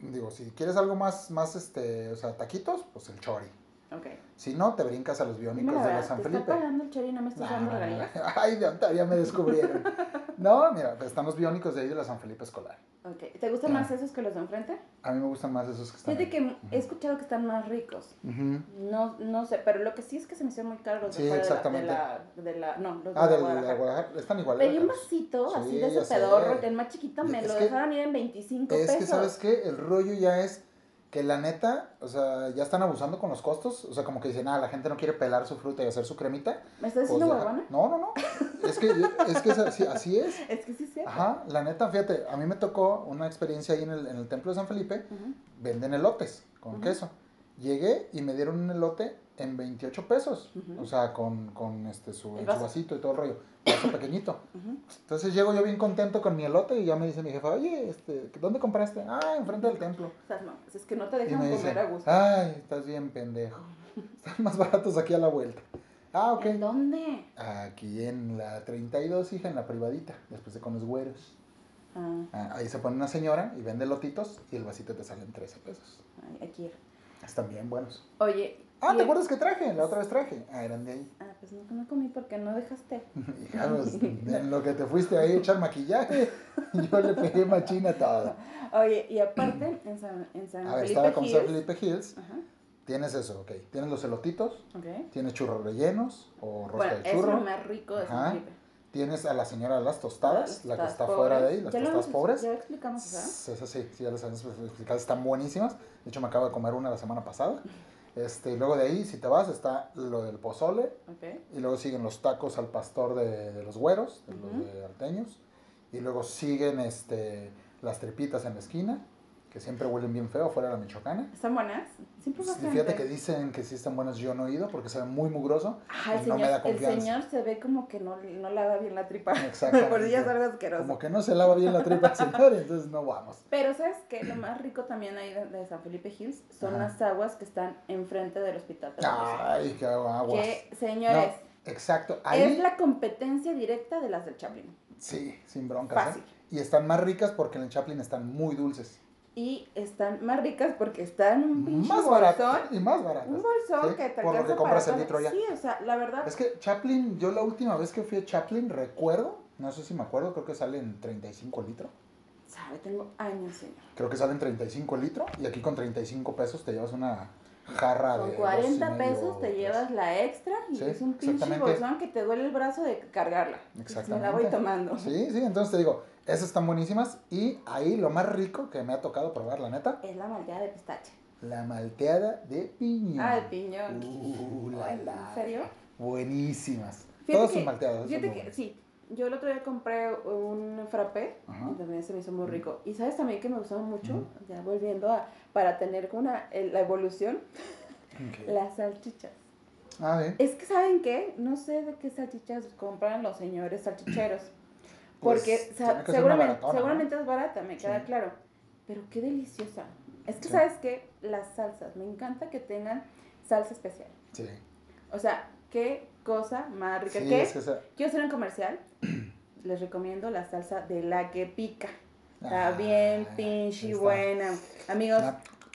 Digo, si quieres algo más, más este, o sea, taquitos, pues el chori. Ok. Si no, te brincas a los biónicos la de la San ¿te Felipe. está pagando el chori no me estás dando no, regalías? Ay, ya, me descubrieron. No, mira, están los biónicos de ahí de la San Felipe Escolar. Ok. ¿Te gustan Ah. más esos que los de enfrente? A mí me gustan más esos que están. Fíjate que he escuchado que están más ricos. Ujú. No, no sé, pero lo que sí es que se me hicieron muy caros los de Sí, fuera de la- exactamente. De la, de la, no, los de Ah, de Guadalajara. Guadalajara. Están igual. Pedí de un vasito así Sí, de ya ese pedorro, el más chiquito me Es lo que- dejaron ir en 25 Es pesos. que, ¿sabes qué? El rollo ya es que la neta, o sea, ya están abusando con los costos. O sea, como que dicen, ah, la gente no quiere pelar su fruta y hacer su cremita. ¿Me estás pues diciendo deja- huevona? No, no, no. Es que, es que es así, así es. Es que sí es cierto. Ajá, la neta, fíjate, a mí me tocó una experiencia ahí en el, en el templo de San Felipe. Venden elotes con queso. Llegué y me dieron un elote en 28 pesos. O sea, con, con este, su, su vasito y todo el rollo. Vaso pequeñito. Entonces llego yo bien contento con mi elote y ya me dice mi jefa, oye, este, ¿dónde compraste? Ah, enfrente del templo. O sea, no, es que no te dejan me comer dice, a gusto. ay, estás bien pendejo. Están más baratos aquí a la vuelta. Ah, ok. ¿En dónde? Aquí en la 32, hija, en la privadita, después de con los güeros. Ah, Ah, ahí se pone una señora y vende lotitos y el vasito te sale en 13 pesos. ay, aquí. Están bien buenos. Oye. Ah, ¿te acuerdas que traje? La otra vez traje. Ah, eran de ahí. Ah, pues no, no comí porque no dejaste. Hija, pues, en lo que te fuiste ahí a echar maquillaje, yo le pegué machina todo. Oye, y aparte, en San, en San A ver, Felipe estaba con San Felipe Hills. Ajá, Tienes eso, ok. Tienes los elotitos, ok. tienes churros rellenos o rosca Bueno, de eso es churro. lo más rico de San. Felipe. Tienes a la señora de las tostadas, la que está pobres. fuera de ahí, las tostadas pobres. Ya explicamos, ¿verdad? Eso sí, sí, ya las habíamos explicado, están buenísimas. De hecho, me acabo de comer una la semana pasada. Este, y luego de ahí, si te vas, está lo del pozole. Ok. Y luego siguen los tacos al pastor de, de los güeros, de los de alteños. Y luego siguen este, las tripitas en la esquina, que siempre huelen bien feo, fuera de la michoacana. ¿Están buenas? Siempre Sí. Fíjate que dicen que sí están buenas, yo no he ido porque se ve muy mugroso. Ajá, el no me señor, da el confianza. señor se ve como que no, no lava bien la tripa. Exactamente. Por algo asqueroso. Como que no se lava bien la tripa el señor, entonces no vamos. Pero ¿sabes qué? Lo más rico también ahí de, de San Felipe Hills son Ajá. las aguas que están enfrente del hospital. Ay, qué aguas. Que, señores, No, exacto. Ahí, es la competencia directa de las del Chaplin. sí, sin broncas. Fácil. ¿eh? Y están más ricas porque en el Chaplin están muy dulces. Y están más ricas porque están un pinche Más bolsón. baratas. Y más baratas. Un bolsón Sí, que te por lo que compras para el litro ya. Sí, o sea, la verdad, Es que Chaplin, yo la última vez que fui a Chaplin, recuerdo, no sé si me acuerdo, creo que sale en 35 litros. sabe, tengo años, señor. Creo que sale en 35 litros y aquí con 35 pesos te llevas una jarra de. Con dos y 40 medio, pesos te llevas la extra y Sí, es un pinche exactamente. bolsón que te duele el brazo de cargarla. Entonces, Me la voy Exactamente. tomando. Sí, sí, entonces te digo, esas están buenísimas y ahí lo más rico que me ha tocado probar, la neta, Es la malteada de pistache. la malteada de piña. Ah, el piñón. Uh, la, la. ¿En serio? Buenísimas. Fíjate Todas que- sus son Fíjate que sí, yo el otro día compré un frappé Ajá. y también se me hizo muy rico. Y sabes también que me gustó mucho, ya volviendo a, para tener una, el- la evolución, las salchichas. Ah, bien. Es que ¿saben qué? No sé de qué salchichas compran los señores salchicheros. Pues, Porque seguramente, seguramente es barata, me queda Sí. claro. Pero qué deliciosa. Es que, Sí. ¿sabes qué? Las salsas. Me encanta que tengan salsa especial. Sí. O sea, qué cosa más rica. Sí, ¿Qué? es que Quiero hacer un comercial. Les recomiendo la salsa de la que pica. Está Ah, bien pinche buena. Amigos,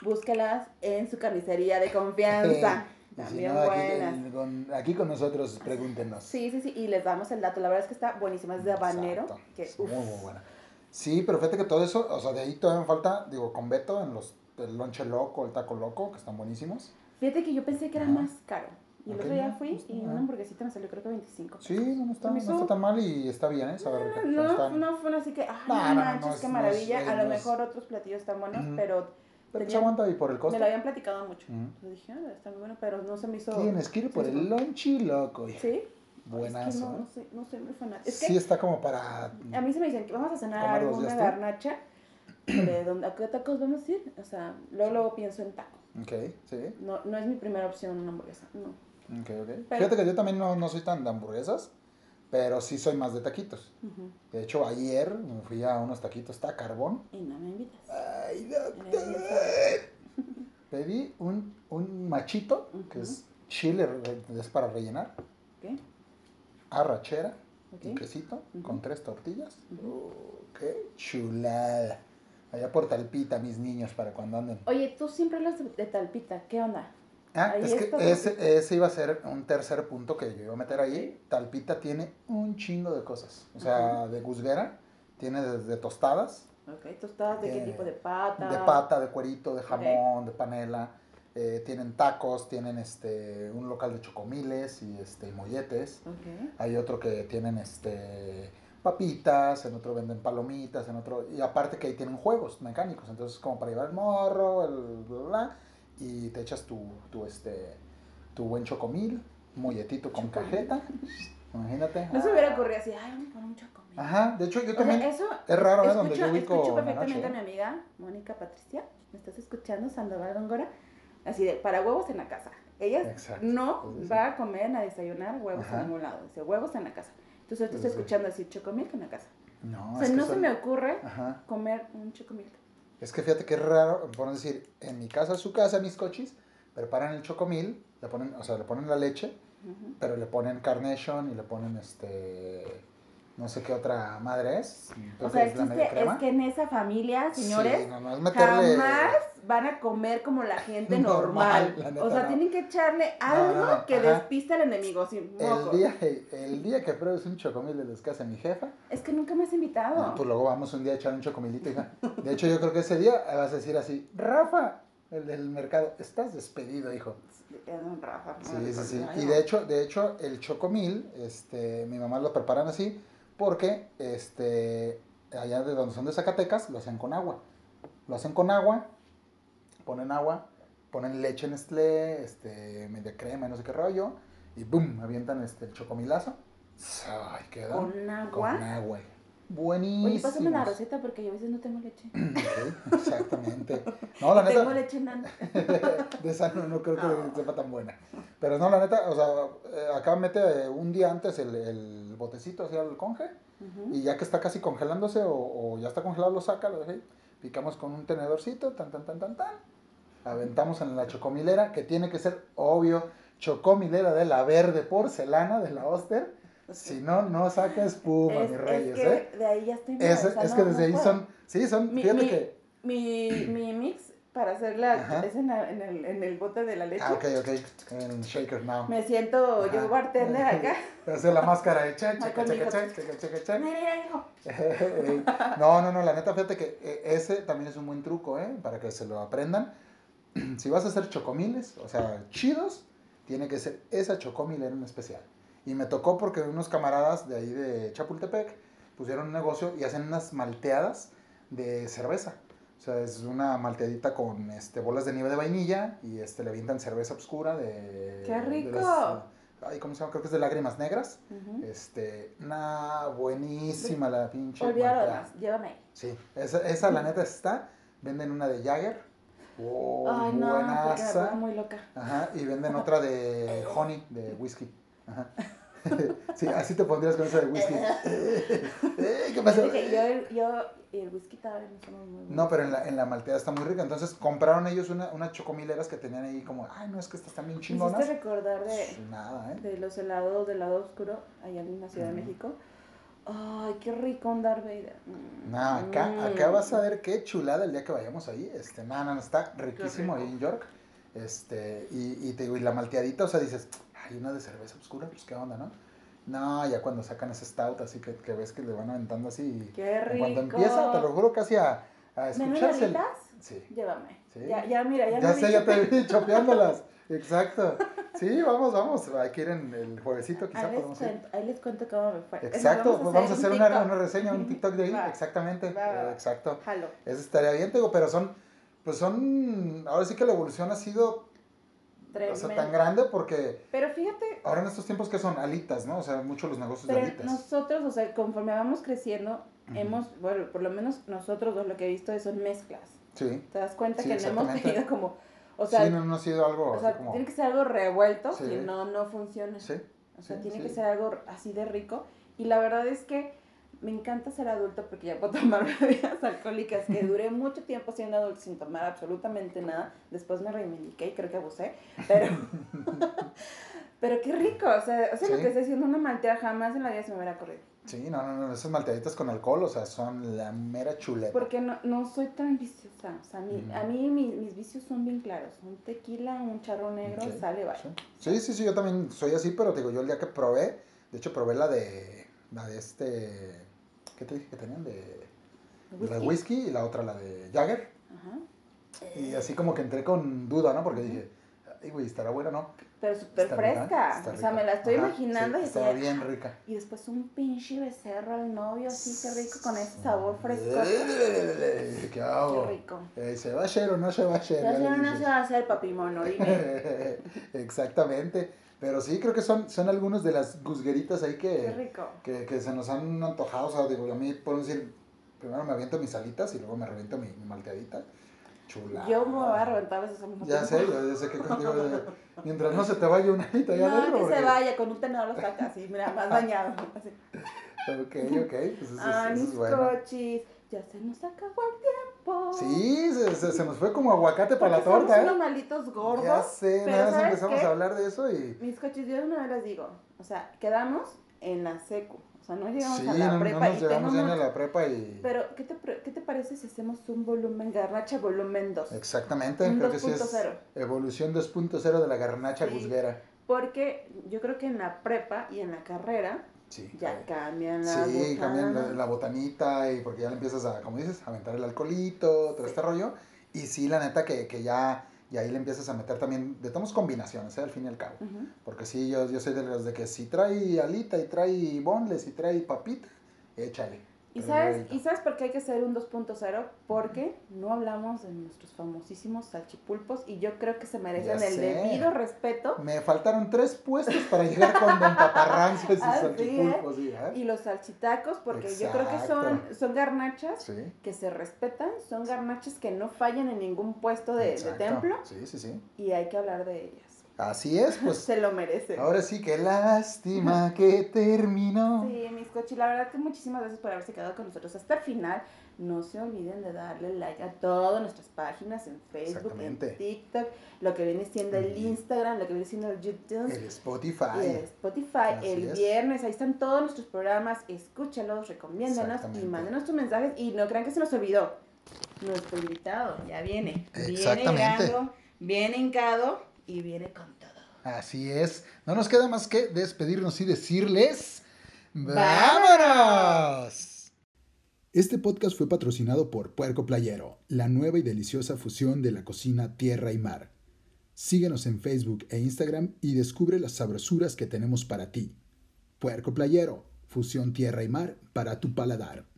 búsquelas en su carnicería de confianza. Y si También no, aquí, buenas. el- con, aquí con nosotros, pregúntenos. Sí, sí, sí. Y les damos el dato. La verdad es que está buenísima. Es de habanero. Exacto. Que, Es muy, muy buena. Sí, pero fíjate que todo eso, o sea, de ahí todavía me falta, digo, con Beto, en los, el lonche loco, el taco loco, que están buenísimos. Fíjate que yo pensé que era Ajá. más caro. Y el Ok, otro día no, fui no y una hamburguesita me salió creo que 25. Sí, no, no está, no está tan mal y está bien, ¿eh? Sabe rico. No, Están- no fue así que, ah, No, no, no, no, manches, no es- qué no maravilla. es- a lo no mejor otros platillos están buenos, Ujú. pero Pero se tenía- aguanta ahí por el me costo. lo habían platicado mucho. Entonces dije, ah, está muy bueno, pero no se me hizo. Tienes que ir por el lonchi loco. hija. ¿Sí? Buenazo. Es que no, ¿eh? no, soy, no soy muy fanática. Es sí está como para... a mí se me dicen que vamos a cenar ¿Comer dos alguna días tú? garnacha. De dónde, ¿A qué tacos vamos a ir? O sea, luego, luego pienso en taco. Ok, sí. No, no es mi primera opción una hamburguesa. No. Ok, ok. Pero- Fíjate que yo también no, no soy tan de hamburguesas, pero sí soy más de taquitos. De hecho, ayer me fui a unos taquitos, está carbón. Y no me invitas. Ay, doctor. Pedí un, un machito, que es chile, es para rellenar, Ok, arrachera y ok. quesito con tres tortillas. Oh, ¡Qué chulada! Allá por Talpita, mis niños, para cuando anden. Oye, tú siempre hablas de, de Talpita, ¿qué onda? Ah, Ahí es que ese, ese iba a ser un tercer punto que yo iba a meter ahí. Talpita tiene un chingo de cosas. O sea, de gusguera, tiene desde tostadas, Ok, tostadas de qué Eh, tipo de pata. de pata, de cuerito, de jamón, de panela. eh, tienen tacos, tienen este un local de chocomiles y este y molletes. Ok. Hay otro que tienen este papitas, en otro venden palomitas, en otro y aparte que ahí tienen juegos mecánicos, entonces como para llevar el morro, el bla, bla, bla, y te echas tu, tu este tu buen chocomil, molletito con Chocomil. cajeta. Imagínate. No se me hubiera ocurrido así, ay, vamos a poner un chocomil. Ajá, de hecho yo O sea, también eso es raro, ¿eh? escucho, Donde yo ubico escucho perfectamente a mi amiga Mónica Patricia. ¿Me estás escuchando, Sandoval Góngora? Así de, para huevos en la casa. Ella Exacto. no va a comer, a desayunar huevos Ajá. en ningún lado. Dice, huevos en la casa. Entonces Sí, estoy escuchando decir chocomil en la casa. No, o sea, no se me ocurre Ajá. comer un chocomil. Es que fíjate que es raro, por decir, en mi casa, su casa, mis cochis, preparan el chocomil, le ponen, o sea, le ponen la leche, pero le ponen carnation y le ponen este, no sé qué otra madre es, O sea, que es crema. es que en esa familia, señores, Sí, no, no es meterle... jamás van a comer como la gente Normal, normal. la neta, o sea, no. tienen que echarle algo no, no, que ajá. despiste al enemigo, El día, el día que pruebes un chocomil de los que hace mi jefa, Es que nunca me has invitado. pues luego vamos un día a echar un chocomilito. hija. De hecho, yo creo que ese día vas a decir así, Rafa, el del mercado, estás despedido, hijo. Es un Rafa. Sí, sí, sí. Y de hecho, de hecho, el chocomil, este, mi mamá lo preparan así porque, este, allá de donde son de Zacatecas, lo hacen con agua. Lo hacen con agua, ponen agua, ponen leche Nestlé, este, media crema y no sé qué rollo, y boom, avientan este, el chocomilazo. Ay, queda ¿Con agua? con agua. Buenísimo. Oye, pásame la receta porque yo a veces no tengo leche. Ok, exactamente. No, la neta. Tengo leche nana. de esa no, no creo que sepa tan buena. Pero no, la neta, o sea, eh, acá mete un día antes el, el botecito hacia el conge y ya que está casi congelándose o, o ya está congelado lo saca, lo deja ahí, picamos con un tenedorcito, tan, tan, tan, tan, tan, aventamos en la chocomilera, que tiene que ser, obvio, chocomilera de la verde porcelana, de la Oster, si no, no saca espuma, es, mis es reyes, que ¿eh? de ahí ya estoy Es, o sea, es no- que no desde ahí puedo. son, sí, son, Mi- fíjate mi- que... Mi, mi mix para hacer la Ajá. es en, la- en el, en el bote de la leche. Ah, ok, ok, en shaker now. Me siento Ajá. yo bartender acá. Hacer la máscara de cha, mira, hijo. No, no, no, la neta, fíjate que eh, ese también es un buen truco, ¿eh? Para que se lo aprendan. Si vas a hacer chocomiles, o sea, chidos, tiene que ser esa chocomilera en especial. Y me tocó porque unos camaradas de ahí de Chapultepec pusieron un negocio y hacen unas malteadas de cerveza. O sea, es una malteadita con este, bolas de nieve de vainilla y este, le avientan cerveza oscura de... ¡Qué de rico! las- ay, ¿cómo se llama? Creo que es de lágrimas negras. Ujú. Este, nah, buenísima la pinche. Olvídalo llévame. Sí, esa, esa la neta está. Venden una de Jagger. Oh, Ay, no, me buenaza. muy loca. Ajá, y venden otra de honey, de whisky. Ajá. Sí, así te pondrías con esa de whisky. ¿Qué que yo, yo y el whisky todavía no somos muy buenos. No, pero en la, en la malteada está muy rica. Entonces compraron ellos una, unas chocomileras que tenían ahí como, ay, no, es que estas están bien Me chingonas. hiciste recordar de, Nada, ¿eh? de los helados del lado oscuro allá en la Ciudad de Ujú. México. Ay, qué rico un Darth Vader. Mm. No, acá, Mm. acá vas a ver qué chulada el día que vayamos ahí. Este, no, no, no, está riquísimo ahí en York. Este, y, y te digo, y la malteadita, o sea, dices, hay una de cerveza oscura, pues qué onda, ¿no? No, ya cuando sacan ese stout, así que, que ves que le van aventando así. Qué rico. Cuando empieza, te lo juro, casi a, a ¿Menos escucharse. el- alitas? Sí. Llévame. Sí. Ya, ya, mira, ya, Ya, me sé, vi ya te vi chopeándolas. Exacto. Sí, vamos, vamos. Hay que ir en el juevesito, quizá Ahí podemos ir. ahí les cuento cómo me fue. Exacto, pues vamos a hacer un una, una reseña, un TikTok de ahí. Va. Exactamente. Va, va, va. Exacto. Jalo. Eso estaría bien, te digo, pero son, pues son, ahora sí que la evolución ha sido, o sea, Tremendo. tan grande porque Pero fíjate, ahora en estos tiempos que son alitas, ¿no? O sea, muchos los negocios de alitas. nosotros, o sea, conforme vamos creciendo, hemos, bueno, por lo menos nosotros lo que he visto es son mezclas. Sí, ¿Te das cuenta Sí, que no hemos tenido como, o sea, sí, no, no ha sido algo o sea como... tiene que ser algo revuelto, Sí. si no, no funciona. Sí, O sea, tiene que ser algo así de rico. Y la verdad es que me encanta ser adulto porque ya puedo tomar bebidas alcohólicas, que duré mucho tiempo siendo adulto sin tomar absolutamente nada. Después me reivindiqué y creo que abusé, pero... pero qué rico, o sea, o sea lo que estoy haciendo una maltea jamás en la vida se me hubiera corrido. Sí, no, no, no, esas malteaditas con alcohol, o sea, son la mera chuleta. Porque no, no soy tan viciosa, o sea, a mí mis, mis, vicios son bien claros. Un tequila, un charro negro, sale, vale. Sí. sí, sí, yo también soy así, pero digo, yo el día que probé, de hecho probé la de, la de este, ¿qué te dije que tenían? De, ¿Whisky? la de whisky y la otra la de Jagger. Ajá. Y así como que entré con duda, ¿no? Porque dije, ay, güey, estará buena, ¿no? Pero súper fresca. o sea, me la estoy imaginando y está bien rica. Y después un pinche becerro al novio, así que rico, con ese sabor fresco. ¿Qué? Qué rico. Eh, ¿Se va a hacer o no se va a hacer? ¿Se va a o no se va a hacer, papi mono? Dime. Exactamente. Pero sí, creo que son, son algunos de las gusgueritas ahí que, Qué rico. que, que se nos han antojado. O sea, digo, a mí, por decir, primero me aviento mis alitas y luego me reviento mi, mi malteadita. Chula. Yo me voy a reventar a veces Ya sé, yo, sé que contigo. mientras no se te vaya una hita ya No, que se vaya, con un tenedor lo saca así, mira, más bañado. Así. Ok, ok. Pues eso, ah, eso mis es bueno. cochis. Ya se nos acabó el tiempo. Sí, se, se, nos fue como aguacate para la torta, somos ¿eh? unos malitos gordos. Ya sé, nada más empezamos a hablar de eso y. Mis cochis, yo una vez les digo, o sea, quedamos en la secu. O sea, no llegamos sí, a la no, prepa. No nos llegamos a la prepa y... Pero, ¿qué te, ¿qué te parece si hacemos un volumen garnacha volumen 2? Exactamente, un creo que sí es evolución 2.0 de la garnacha sí, guzguera. Porque yo creo que en la prepa y en la carrera sí, ya cambian la Sí, cambian la, la, botanita y porque ya le empiezas a, como dices, a aventar el alcoholito, todo este rollo. Y sí, la neta que, que ya y ahí le empiezas a meter también, de todas combinaciones, ¿eh? al fin y al cabo. Porque sí, yo, yo soy de los de que si trae alita y trae bonles y trae papita, échale. ¿Y sabes, ¿Y sabes por qué hay que hacer un 2.0? Porque no hablamos de nuestros famosísimos salchipulpos y yo creo que se merecen el debido respeto. Me faltaron tres puestos para llegar con Don Paparranzo y sus salchipulpos. ¿eh? Y los salchitacos, porque yo creo que son, son garnachas que se respetan, son garnachas que no fallan en ningún puesto de, de templo. Sí, sí, sí. Y hay que hablar de ellas. Así es, pues. Se lo merece. Ahora sí, qué lástima que terminó. Sí, mis coches, la verdad que muchísimas gracias por haberse quedado con nosotros hasta el final. No se olviden de darle like a todas nuestras páginas en Facebook, en TikTok, lo que viene siendo el Instagram, lo que viene siendo el YouTube. El Spotify. El Spotify, el viernes, ahí están todos nuestros programas, escúchalos, recomiéndanos y mándenos tus mensajes y no crean que se nos olvidó. Nuestro invitado ya viene. Viene llegando, viene hincado y viene con todo. Así es. No nos queda más que despedirnos y decirles... ¡Vámonos! Este podcast fue patrocinado por Puerco Playero, la nueva y deliciosa fusión de la cocina tierra y mar. Síguenos en Facebook e Instagram y descubre las sabrosuras que tenemos para ti. Puerco Playero, fusión tierra y mar para tu paladar.